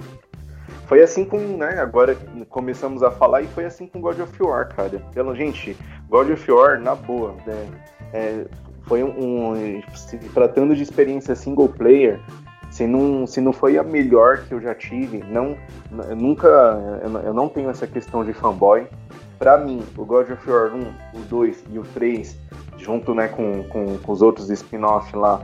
Foi assim com, né, agora começamos a falar e foi assim com God of War, cara. Pela, gente, God of War, na boa, né, é, foi um, um- se tratando de experiência single player, se não, se não foi a melhor que eu já tive, não, eu nunca, eu não- tenho essa questão de fanboy. Pra mim, o God of War 1, o 2 e o 3, junto, né, com, com, com os outros spin-off lá,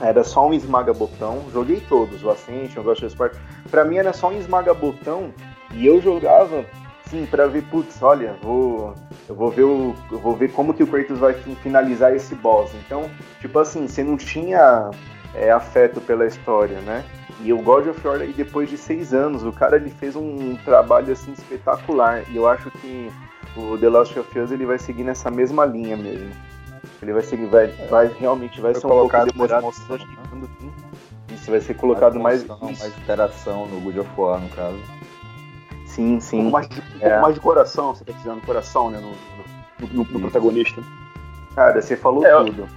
era só um esmaga-botão. Joguei todos, o Ascension, o Ghost of Sparta. Pra mim era só um esmaga-botão e eu jogava, sim, pra ver, putz, olha, vou, eu vou ver o, eu vou ver como que o Kratos vai fi- finalizar esse boss. Então, tipo assim, você não tinha é, afeto pela história, né? E o God of War, depois de seis anos, o cara ele fez um trabalho assim espetacular. E eu acho que o The Last of Us ele vai seguir nessa mesma linha mesmo. Ele vai seguir, vai, vai realmente vai Foi ser um pouco mais demorado. emoção, né? Isso vai ser colocado mais. emoção, mais interação no God of War, no caso. Sim, Um sim. pouco mais de, um É. mais de coração, você tá dizendo, coração, né, no, no- no- no protagonista. Cara, você falou É, tudo.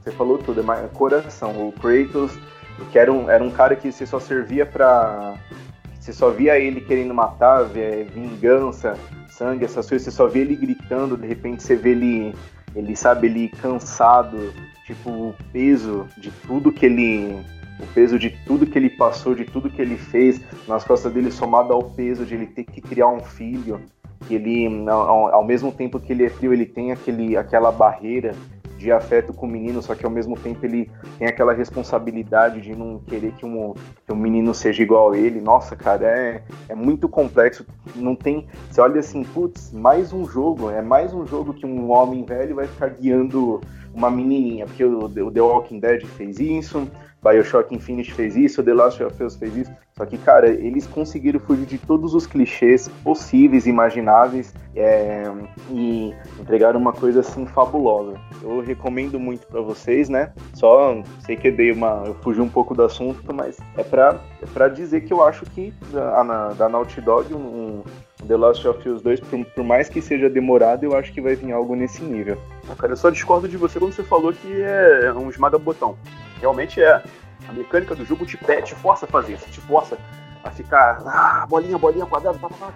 Você falou tudo, é mais coração. O Kratos, que era um, era um cara que você só servia pra. Você só via ele querendo matar, vingança, sangue, essas coisas, você só via ele gritando, de repente você vê ele, ele sabe, ele cansado, tipo, o peso de tudo que ele. O peso de tudo que ele passou, de tudo que ele fez nas costas dele, somado ao peso de ele ter que criar um filho, que ele, ao, ao mesmo tempo que ele é frio, ele tem aquele, aquela barreira de afeto com o menino, só que ao mesmo tempo ele tem aquela responsabilidade de não querer que um, que um menino seja igual a ele. Nossa, cara, é, é muito complexo. Não tem. Você olha assim, putz, mais um jogo, é mais um jogo que um homem velho vai ficar guiando uma menininha, porque o, o The Walking Dead fez isso, Bioshock Infinite fez isso, The Last of Us fez isso. Só que, cara, eles conseguiram fugir de todos os clichês possíveis, imagináveis, é, e entregaram uma coisa assim fabulosa. Eu recomendo muito pra vocês, né? Só sei que eu dei uma, eu fugi um pouco do assunto, mas é pra, é pra dizer que eu acho que da, na- da Naughty Dog, um, The Last of Us 2, por, por mais que seja demorado, eu acho que vai vir algo nesse nível. Cara, eu só discordo de você quando você falou que é um esmaga-botão. Realmente é. A mecânica do jogo te, pede, te força a fazer isso, te força a ficar ah, bolinha, bolinha, quadrado, pá, pá, pá.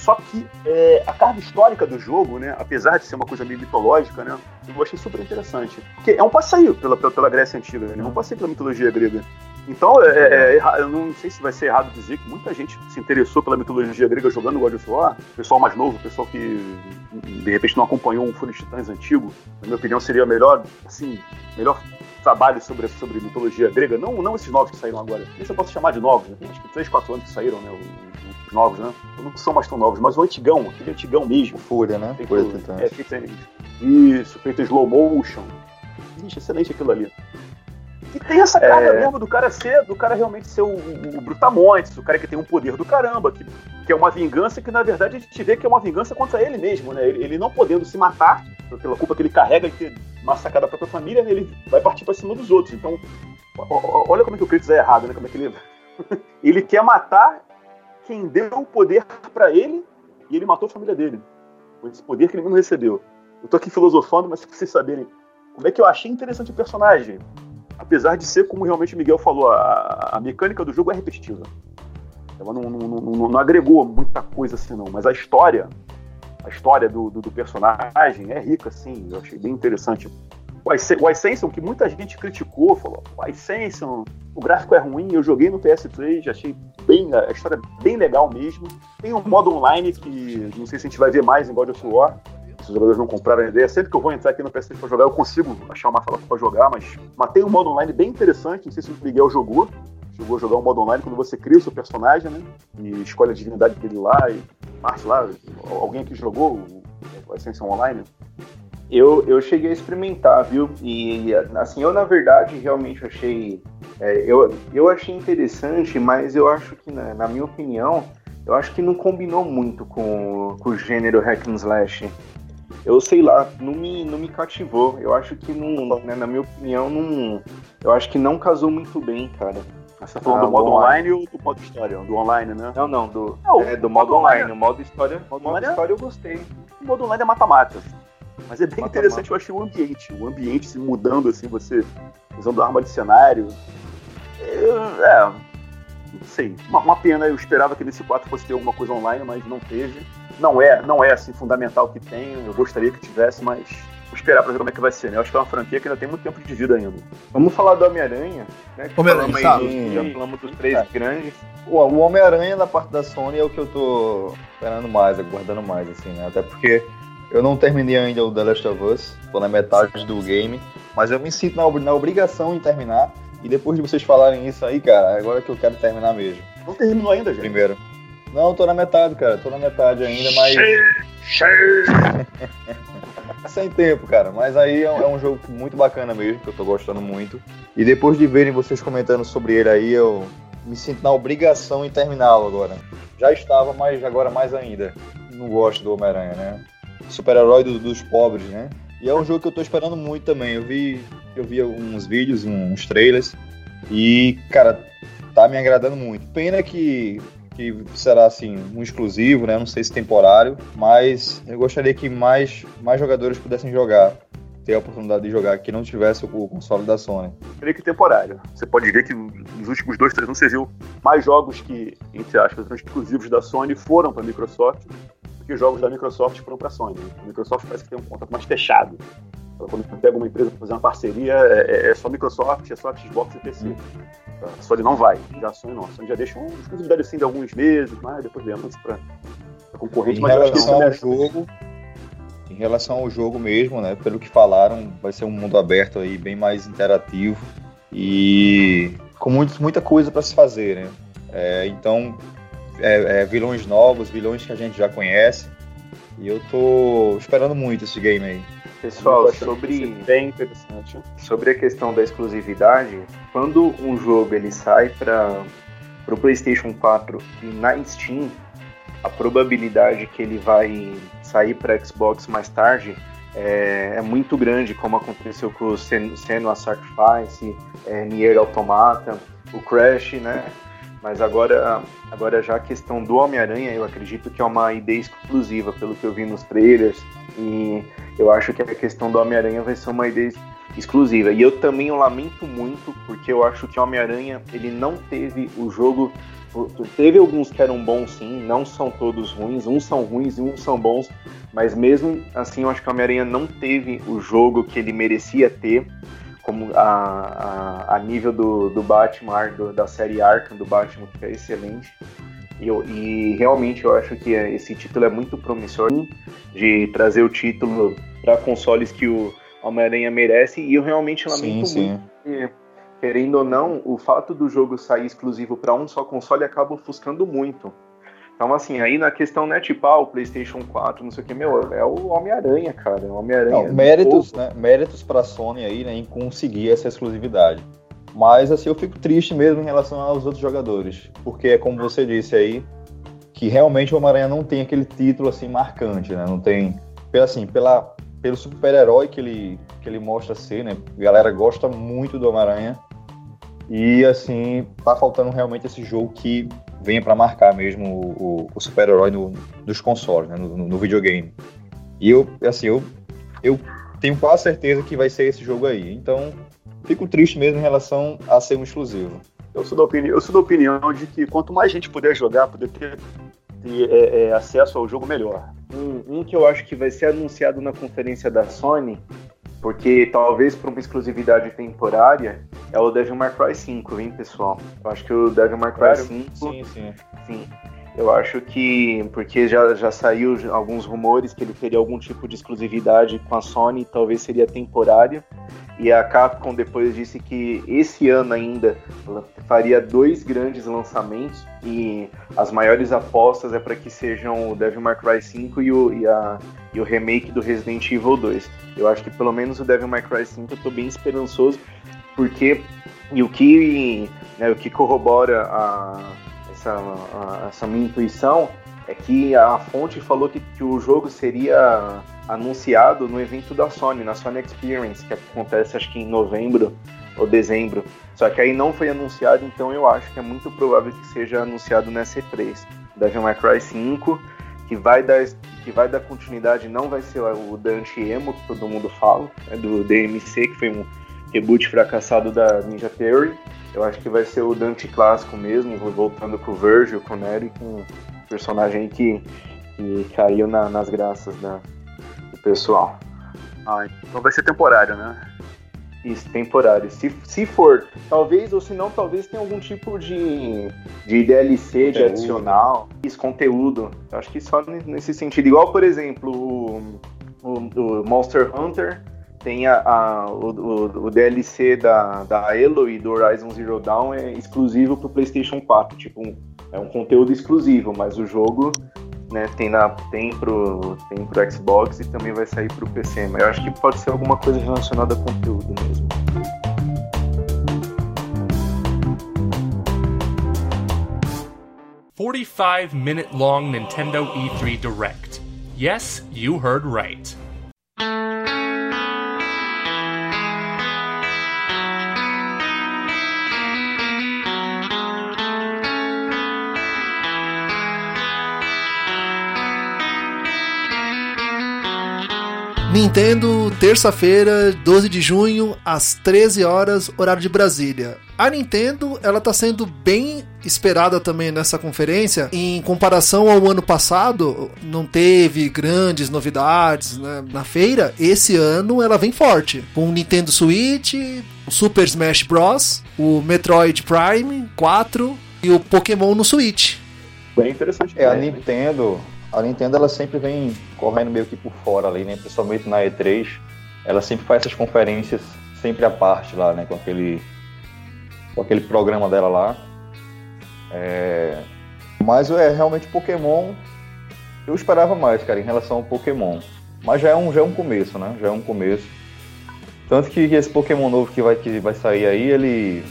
Só que é, a carga histórica do jogo, né, apesar de ser uma coisa meio mitológica, né, eu achei super interessante. Porque é um passeio pela, pela, pela Grécia Antiga, né, é um passeio pela mitologia grega. Então, é, é, é eu não sei se vai ser errado dizer que muita gente se interessou pela mitologia grega jogando God of War. Pessoal mais novo, pessoal que de repente não acompanhou um Fúria de Titãs antigo, na minha opinião seria melhor, assim, melhor trabalho sobre, sobre mitologia grega, não, não esses novos que saíram agora. Esse eu posso chamar de novos, né? Tem acho que 3, 4 anos que saíram, né? Os, os novos, né? Não são mais tão novos, mas o antigão, aquele antigão mesmo. Fúria, né? Feito, Fúria Titãs. é, feito isso, feito slow motion. Gente, excelente aquilo ali. E tem essa carga é... mesmo do cara ser, do cara realmente ser o, o, Brutamontes, o cara que tem um poder do caramba, que, que é uma vingança que na verdade a gente vê que é uma vingança contra ele mesmo, né? Ele, ele não podendo se matar pela culpa que ele carrega de ter massacrado a própria família, né? ele vai partir para cima dos outros. Então, olha como é que o Kratos é errado, né? Como é que ele ele quer matar quem deu o poder para ele e ele matou a família dele. Com esse poder que ele mesmo recebeu. Eu tô aqui filosofando, mas pra vocês saberem como é que eu achei interessante o personagem. Apesar de ser, como realmente o Miguel falou, a, a mecânica do jogo é repetitiva. Ela não, não, não, não, agregou muita coisa assim, não. Mas a história, a história do, do, do personagem é rica, sim. Eu achei bem interessante. O, Ascension, que muita gente criticou, falou: o Ascension, o gráfico é ruim. Eu joguei no PS3, achei bem, a história é bem legal mesmo. Tem um modo online que não sei se a gente vai ver mais em God of War jogadores não compraram a ideia, sempre que eu vou entrar aqui no PS3 para jogar, eu consigo achar uma sala para jogar, mas, mas tem um modo online bem interessante, não sei se o Miguel jogou, a jogar um modo online quando você cria o seu personagem, né? E escolhe a divindade dele lá e parte lá. Alguém aqui jogou o Ascension Online? Eu, eu cheguei a experimentar, viu? E assim, eu na verdade realmente achei. É, eu, eu achei interessante, mas eu acho que, na, na minha opinião, eu acho que não combinou muito com, com o gênero hack and slash eu sei lá, não me, não me cativou. Eu acho que não, né, na minha opinião, não. Eu acho que não casou muito bem, cara. Você tá falando ah, do modo online, ou do modo história? Do online, né? Não, não, do, não, é, do modo, online. online. O modo história, modo, modo é- história eu gostei. O modo online é mata-mata. Mas é bem mata interessante, eu achei o ambiente. O ambiente se mudando, assim, você usando arma de cenário. É, é não sei. Uma, uma, pena, eu esperava que nesse 4 fosse ter alguma coisa online, mas não teve não é, não é assim fundamental que tem, eu gostaria que tivesse, mas vou esperar pra ver como é que vai ser, né? Eu acho que é uma franquia que ainda tem muito tempo de vida ainda. Vamos falar do Homem-Aranha, né? Homem-Aranha, tá. já falamos dos três é. grandes. O, o Homem-Aranha da parte da Sony é o que eu tô esperando mais, aguardando mais, assim, né? Até porque eu não terminei ainda o The Last of Us, tô na metade do game, mas eu me sinto na, na obrigação de terminar. E depois de vocês falarem isso aí, cara, agora é que eu quero terminar mesmo. Não terminou ainda, gente. Primeiro. Não, tô na metade, cara. Tô na metade ainda, mas. Sem tempo, cara. Mas aí é um jogo muito bacana mesmo, que eu tô gostando muito. E depois de verem vocês comentando sobre ele aí, eu me sinto na obrigação em terminá-lo agora. Já estava, mas agora mais ainda. Não gosto do Homem-Aranha, né? Super-herói do, dos pobres, né? E é um jogo que eu tô esperando muito também. Eu vi, eu vi alguns vídeos, uns trailers. E, cara, tá me agradando muito. Pena que que será assim um exclusivo, né? Não sei se temporário, mas eu gostaria que mais, mais jogadores pudessem jogar, ter a oportunidade de jogar, que não tivesse o console da Sony. Creio que temporário. Você pode ver que nos últimos dois, três anos você viu mais jogos que, entre aspas, são exclusivos da Sony foram para a Microsoft do que jogos da Microsoft foram para a Sony. A Microsoft parece que tem um contrato mais fechado. Quando pega uma empresa para fazer uma parceria, é, é, é, só Microsoft, é só Xbox e PC. A Sony não vai, já a Sony não. A Sony já deixa uma exclusividade assim de alguns meses, mas depois vemos para concorrente. Em relação ao jogo, em relação ao jogo mesmo, né? Pelo que falaram, vai ser um mundo aberto aí, bem mais interativo e com muito, muita coisa para se fazer, né? É, então, é, é, vilões novos, vilões que a gente já conhece. E eu tô esperando muito esse game aí. Pessoal, sobre bem interessante. Sobre a questão da exclusividade, quando um jogo ele sai para o PlayStation 4 e na Steam, a probabilidade que ele vai sair para Xbox mais tarde é, é, muito grande, como aconteceu com o Sen Senua Sacrifice, é, Nier Automata, o Crash, né? Mas agora, agora já a questão do Homem-Aranha, eu acredito que é uma ideia exclusiva, pelo que eu vi nos trailers. E eu acho que a questão do Homem-Aranha vai ser uma ideia exclusiva. E eu também eu lamento muito, porque eu acho que o Homem-Aranha ele não teve o jogo. Teve alguns que eram bons sim, não são todos ruins, uns são ruins e uns são bons, mas mesmo assim eu acho que o Homem-Aranha não teve o jogo que ele merecia ter como a, a, a nível do, do Batman, do, da série Arkham do Batman, que é excelente. E, eu, e realmente eu acho que esse título é muito promissor de trazer o título para consoles que o Homem-Aranha merece. E eu realmente lamento sim, muito. Sim. querendo ou não, o fato do jogo sair exclusivo para um só console acaba ofuscando muito. Então, assim, aí na questão, né, tipo, ah, o PlayStation 4, não sei o que, meu, é o Homem-Aranha, cara. É o Homem-Aranha. Méritos, né? Méritos pra Sony aí, né, em conseguir essa exclusividade. Mas assim, eu fico triste mesmo em relação aos outros jogadores. Porque é como você disse aí, que realmente o Homem-Aranha não tem aquele título assim marcante, né? Não tem. Assim, pela, pelo super-herói que ele, que ele mostra ser, né? A galera gosta muito do Homem-Aranha. E assim, tá faltando realmente esse jogo que venha para marcar mesmo o, o, o super-herói no, nos consoles, né? No, no, videogame. E eu, assim, eu, eu tenho quase certeza que vai ser esse jogo aí. Então, fico triste mesmo em relação a ser um exclusivo. Eu sou da opinião, eu sou da opinião de que quanto mais gente puder jogar, poder ter, ter é, é, acesso ao jogo, melhor. Um, um, que eu acho que vai ser anunciado na conferência da Sony, porque talvez para uma exclusividade temporária, é o Devil May Cry 5, hein, pessoal? Eu acho que o Devil May Cry 5. Sim, sim. Sim. Eu acho que. Porque já, já saiu alguns rumores que ele teria algum tipo de exclusividade com a Sony, talvez seria temporária. E a Capcom depois disse que esse ano ainda faria dois grandes lançamentos e as maiores apostas é para que sejam o Devil May Cry 5 e o, e, a, e o remake do Resident Evil 2. Eu acho que pelo menos o Devil May Cry 5 eu tô bem esperançoso, porque e o que, né, o que corrobora a, essa, essa minha intuição é que a fonte falou que, que o jogo seria anunciado no evento da Sony, na Sony Experience, que acontece acho que em novembro ou dezembro. Só que aí não foi anunciado, então eu acho que é muito provável que seja anunciado nessa E3. Devil May Cry 5, que vai dar que vai dar continuidade, não vai ser o Dante Emo, que todo mundo fala, é do DMC, que foi um reboot fracassado da Ninja Theory. Eu acho que vai ser o Dante clássico mesmo, voltando com o Virgil, com o Neri, com o personagem que, que caiu na, nas graças da, pessoal. Ah, então vai ser temporário, né? Isso, temporário. Se, se for, talvez, ou se não, talvez tenha algum tipo de, de DLC, conteúdo. de adicional. Isso, conteúdo. Eu acho que só nesse sentido. Igual, por exemplo, o, o, o Monster Hunter tem a, a o, o, o, DLC da, da Elo e do Horizon Zero Dawn é exclusivo pro PlayStation 4. Tipo, um, é um conteúdo exclusivo, mas o jogo né, tem, na, tem, pro, tem pro Xbox e também vai sair pro PC. Mas eu acho que pode ser alguma coisa relacionada a conteúdo mesmo. Forty-five minute long Nintendo E3 Direct. Yes, you heard right. Nintendo, terça-feira, 12 de junho, às 13 horas, horário de Brasília. A Nintendo, ela tá sendo bem esperada também nessa conferência. Em comparação ao ano passado, não teve grandes novidades né? na feira. Esse ano ela vem forte. Com o Nintendo Switch, o Super Smash Bros, o Metroid Prime 4 e o Pokémon no Switch. Bem interessante. É, a Nintendo, a Nintendo ela sempre vem correndo meio que por fora ali, né? Principalmente na E3, ela sempre faz essas conferências sempre à parte lá, né? Com aquele, com aquele programa dela lá. É... Mas é realmente Pokémon. Eu esperava mais, cara, em relação ao Pokémon. Mas já é um, já é um começo, né? Já é um começo. Tanto que esse Pokémon novo que vai, que vai sair aí, ele,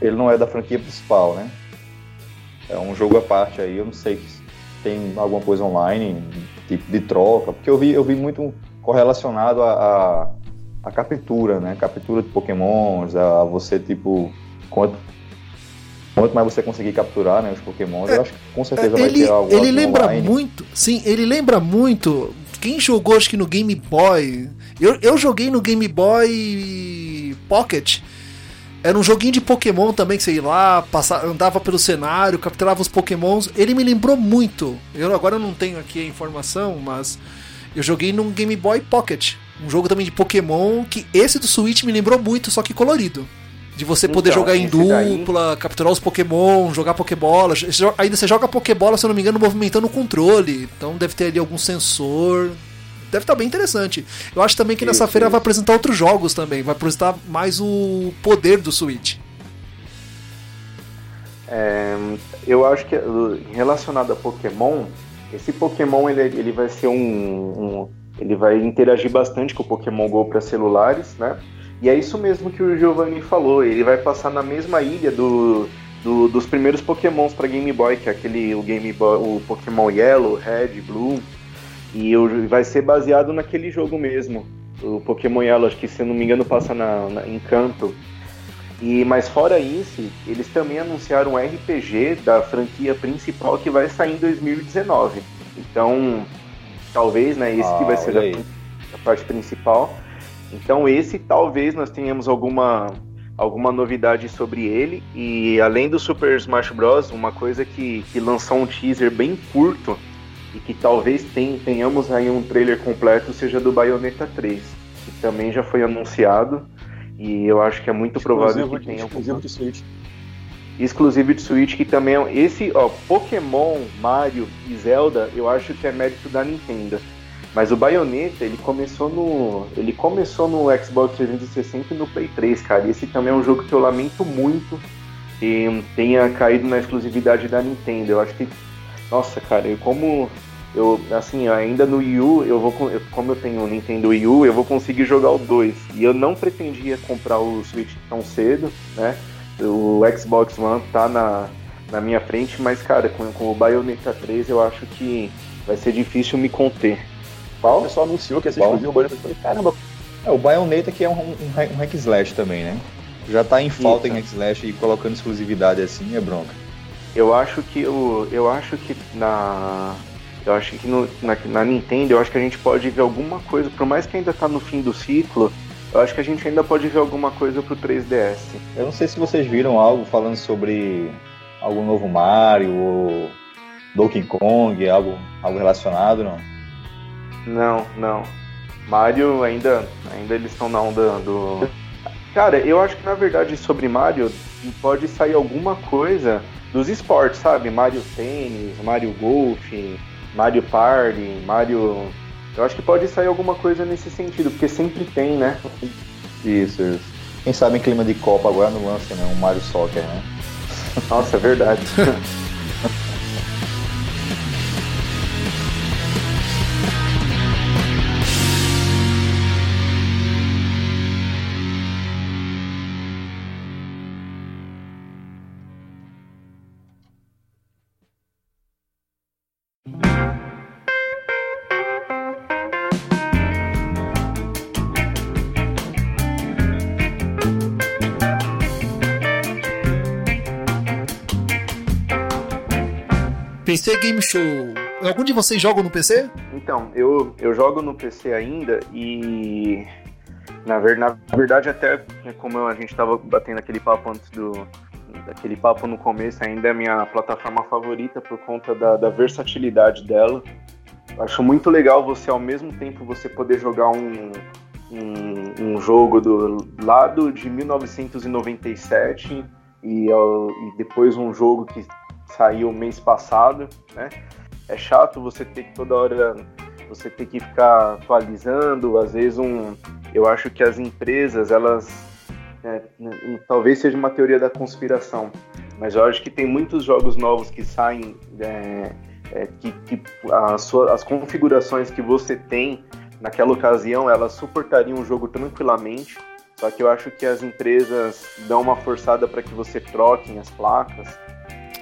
ele não é da franquia principal, né? É um jogo à parte aí, eu não sei tem alguma coisa online, tipo de troca, porque eu vi, eu vi muito correlacionado a, a, a captura, né? Captura de pokémons, a, você, tipo, quanto, quanto mais você conseguir capturar né, os pokémons, é, eu acho que com certeza ele, vai ter algo Ele lembra online. muito, sim, ele lembra muito, quem jogou acho que no Game Boy, eu, eu joguei no Game Boy Pocket, era um joguinho de Pokémon também, que você ia lá, passava, andava pelo cenário, capturava os Pokémons. Ele me lembrou muito. Eu agora não tenho aqui a informação, mas eu joguei num Game Boy Pocket. Um jogo também de Pokémon, que esse do Switch me lembrou muito, só que colorido. De você poder então, jogar em dupla, daí... capturar os Pokémon, jogar Pokébola. Ainda você joga Pokébola, se eu não me engano, movimentando o controle. Então deve ter ali algum sensor deve estar tá bem interessante. Eu acho também que nessa isso, feira isso. vai apresentar outros jogos também, vai apresentar mais o poder do Switch. É, eu acho que relacionado a Pokémon, esse Pokémon ele, ele vai ser um, um, ele vai interagir bastante com o Pokémon Go para celulares, né? E é isso mesmo que o Giovanni falou. Ele vai passar na mesma ilha do, do- dos primeiros Pokémons para Game Boy, que é aquele o Game Boy, o Pokémon Yellow, Red, Blue. E o- vai ser baseado naquele jogo mesmo. O Pokémon Yellow, acho que se eu não me engano, passa na, na- em Kanto. E, mas fora isso, eles também anunciaram um RPG da franquia principal que vai sair em 2019. Então, talvez, né, esse que Ah, vai ser a, a parte principal. Então, esse talvez nós tenhamos alguma alguma novidade sobre ele. E além do Super Smash Bros., uma coisa que, que lançou um teaser bem curto e que talvez tem- tenhamos aí um trailer completo seja do Bayonetta 3, que também já foi anunciado. E eu acho que é muito provável que Exclusivo, tenha exclusivo de Switch. exclusivo de Switch, que também é esse, ó, Pokémon, Mario e Zelda, eu acho que é mérito da Nintendo. Mas o Bayonetta, ele começou no, ele começou no Xbox 360 e no Play 3, cara. E esse também é um jogo que eu lamento muito que tenha caído na exclusividade da Nintendo. Eu acho que, nossa, cara, eu como eu assim, ainda no Wii U, eu vou eu- como eu tenho o Nintendo Wii U, eu vou conseguir jogar o 2. E eu não pretendia comprar o Switch tão cedo, né? O Xbox One tá na, na minha frente, mas, cara, com, com o Bayonetta 3 eu acho que vai ser difícil me conter. O pessoal anunciou que ia ser Qual? exclusivo, o Bayonetta. Eu falei, caramba, É, o Bayonetta que é um, um, hack- um hack slash também, né? Já tá em falta Isso. em hack slash e colocando exclusividade assim é bronca. Eu acho que o, eu acho que na eu acho que no- na, na Nintendo eu acho que a gente pode ver alguma coisa, por mais que ainda tá no fim do ciclo, eu acho que a gente ainda pode ver alguma coisa pro 3DS. Eu não sei se vocês viram algo falando sobre algum novo Mario ou Donkey Kong, algo, algo relacionado, não? Não, não. Mario ainda, ainda eles estão na onda do. Cara, eu acho que na verdade sobre Mario pode sair alguma coisa dos esportes, sabe? Mario Tênis, Mario Golf, Mario Party, Mario. Eu acho que pode sair alguma coisa nesse sentido, porque sempre tem, né? Isso, isso. Quem sabe em clima de Copa agora não lança, né? Um Mario Soccer, né? Nossa, é verdade. PC Game Show. Algum de vocês jogam no PC? Então, eu, eu jogo no PC ainda e. Na, ver, na verdade, até né, como a gente estava batendo aquele papo antes do. Daquele papo no começo, ainda é minha plataforma favorita por conta da, da versatilidade dela. Acho muito legal você, ao mesmo tempo, você poder jogar um, um, um jogo do lado de 1997 e, e depois um jogo que saiu mês passado, né? É chato você ter que toda hora você ter que ficar atualizando, às vezes um, eu acho que as empresas elas é, talvez seja uma teoria da conspiração, mas eu acho que tem muitos jogos novos que saem é, é, que, que a sua- as configurações que você tem naquela ocasião elas suportariam o jogo tranquilamente. Só que eu acho que as empresas dão uma forçada para que você troquem as placas.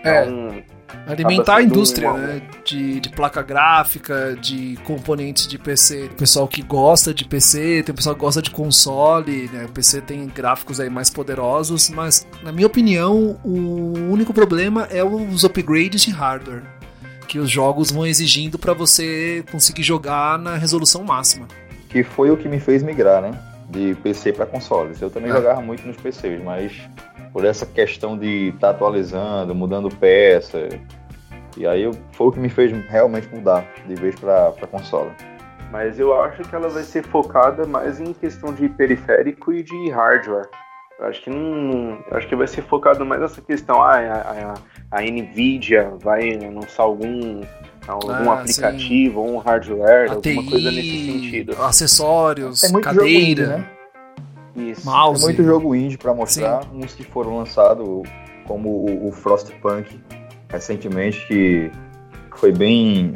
É. Então, Alimentar a indústria, né? De, de placa gráfica, de componentes de PC. O pessoal que gosta de PC, tem o pessoal que gosta de console, né? O PC tem gráficos aí mais poderosos, mas, na minha opinião, o único problema é os upgrades de hardware. Que os jogos vão exigindo para você conseguir jogar na resolução máxima. Que foi o que me fez migrar, né? De PC para consoles. Eu também É. jogava muito nos PCs, mas por essa questão de estar atualizando, mudando peça. E aí eu- foi o que me fez realmente mudar de vez para console. Mas eu acho que ela vai ser focada mais em questão de periférico e de hardware. Eu acho que não. Eu acho que vai ser focado mais nessa questão. Ah, a, a, a Nvidia vai lançar algum, algum Ah, aplicativo ou um hardware, ATI, alguma coisa nesse sentido. acessórios, muito jogo cadeira, né? Isso. Tem mouse. muito jogo indie para mostrar, uns que foram lançados, como o, o Frostpunk, recentemente, que foi bem.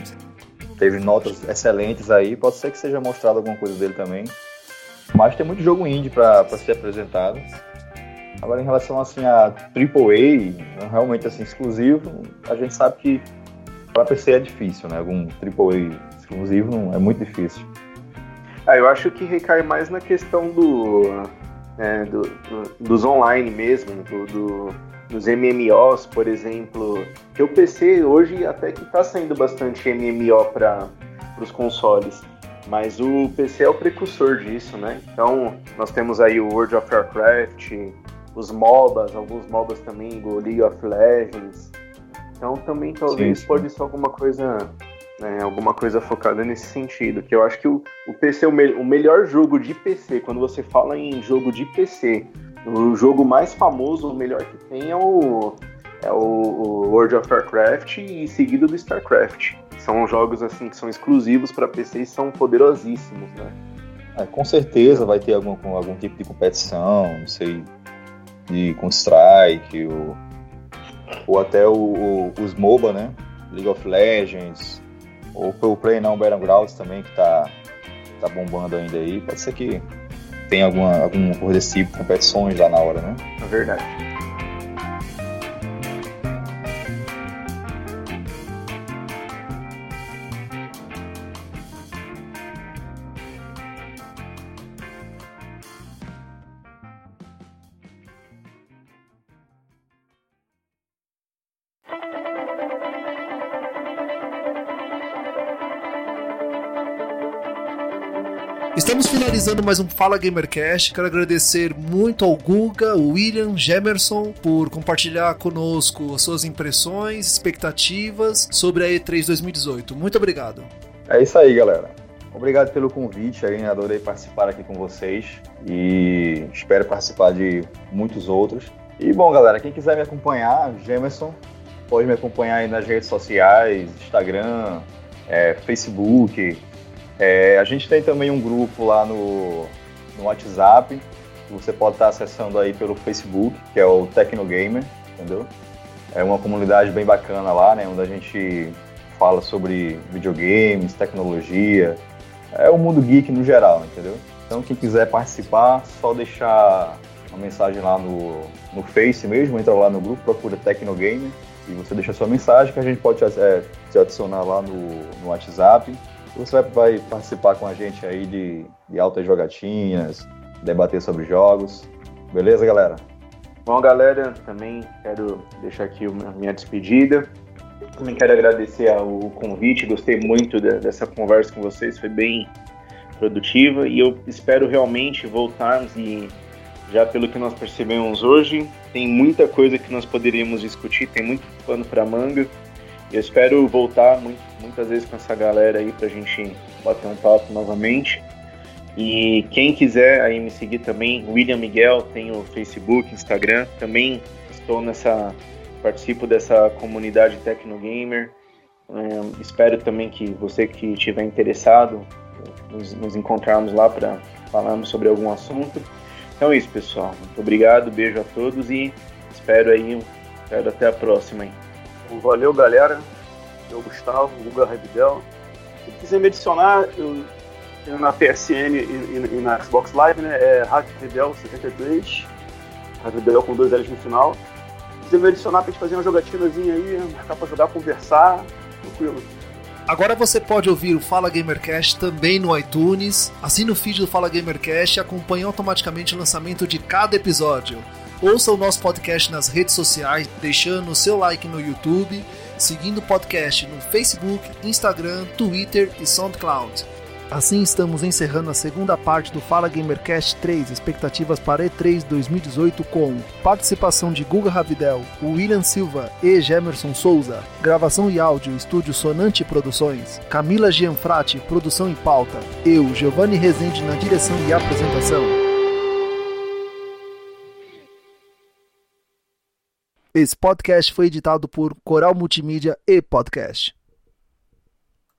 teve notas excelentes aí. Pode ser que seja mostrado alguma coisa dele também. Mas tem muito jogo indie para ser apresentado. Agora, em relação assim a AAA, realmente assim exclusivo, a gente sabe que para PC é difícil, né? Algum AAA exclusivo não, é muito difícil. Ah, eu acho que recai mais na questão do, é, do, do dos online mesmo, do, do, dos MMOs, por exemplo. Que o PC hoje até que está saindo bastante MMO para os consoles. Mas o PC é o precursor disso, né? Então, nós temos aí o World of Warcraft, os MOBAs, alguns MOBAs também, o League of Legends. Então, também talvez sim, sim. pode ser alguma coisa, né, alguma coisa focada nesse sentido. Que eu acho que o, o PC, o, me, o melhor jogo de PC, quando você fala em jogo de PC, o jogo mais famoso, o melhor que tem é o, é o, o World of Warcraft e seguido do StarCraft são jogos assim que são exclusivos para PC e são poderosíssimos, né? É, com certeza vai ter algum, algum tipo de competição, não sei, de Counter-Strike, ou, ou até o, o, os MOBA, né? League of Legends, ou o Play Não Battlegrounds também, que tá, tá bombando ainda aí. Pode ser que tenha alguma, algum de competições lá na hora, né? É verdade. Finalizando mais um Fala Gamercast. Quero agradecer muito ao Guga, o William Gemerson, por compartilhar conosco suas impressões, expectativas sobre a E3 2018. Muito obrigado. É isso aí, galera. Obrigado pelo convite aí, adorei participar aqui com vocês e espero participar de muitos outros. E bom, galera, quem quiser me acompanhar, Gemerson, pode me acompanhar aí nas redes sociais, Instagram, é, Facebook, é, a gente tem também um grupo lá no, no WhatsApp, que você pode estar acessando aí pelo Facebook, que é o Tecnogamer, entendeu? É uma comunidade bem bacana lá, né, onde a gente fala sobre videogames, tecnologia, é o mundo geek no geral, entendeu? Então quem quiser participar, só deixar uma mensagem lá no, no Face mesmo, entra lá no grupo, procura Tecnogamer e você deixa sua mensagem que a gente pode é, te adicionar lá no, no WhatsApp você vai, vai participar com a gente aí de, de altas jogatinhas, debater sobre jogos. Beleza, galera? Bom, galera, também quero deixar aqui a minha despedida. Também quero agradecer o convite, gostei muito dessa conversa com vocês, foi bem produtiva e eu espero realmente voltarmos e já pelo que nós percebemos hoje, tem muita coisa que nós poderíamos discutir, tem muito pano para manga. Eu espero voltar muito, muitas vezes com essa galera aí pra gente bater um papo novamente. E quem quiser aí me seguir também, William Miguel, tem o Facebook, Instagram, também estou nessa, participo dessa comunidade Tecnogamer. É, espero também que você que estiver interessado, nos, nos encontrarmos lá para falarmos sobre algum assunto. Então é isso, pessoal. Muito obrigado, beijo a todos e espero aí, espero até a próxima aí. Valeu, galera. Eu, Gustavo, Guga Revidel. Se quiser me adicionar, eu tenho na PSN e, e, e, na Xbox Live, né? É Ravidel73. Ravidel com dois L's no final. Se quiser me adicionar pra gente fazer uma jogatinazinha aí, marcar pra jogar, conversar, tranquilo. Agora você pode ouvir o Fala Gamercast também no iTunes. Assine o feed do Fala Gamercast e acompanhe automaticamente o lançamento de cada episódio. Ouça o nosso podcast nas redes sociais, deixando o seu like no YouTube, seguindo o podcast no Facebook, Instagram, Twitter e SoundCloud. Assim estamos encerrando a segunda parte do Fala Gamercast 3, expectativas para E3 2018 com participação de Guga Ravidel, William Silva e Gemerson Souza, gravação e áudio Estúdio Sonante Produções, Camila Gianfrati, produção e pauta, eu, Giovanni Rezende na direção e apresentação. Esse podcast foi editado por Coral Multimídia e Podcast.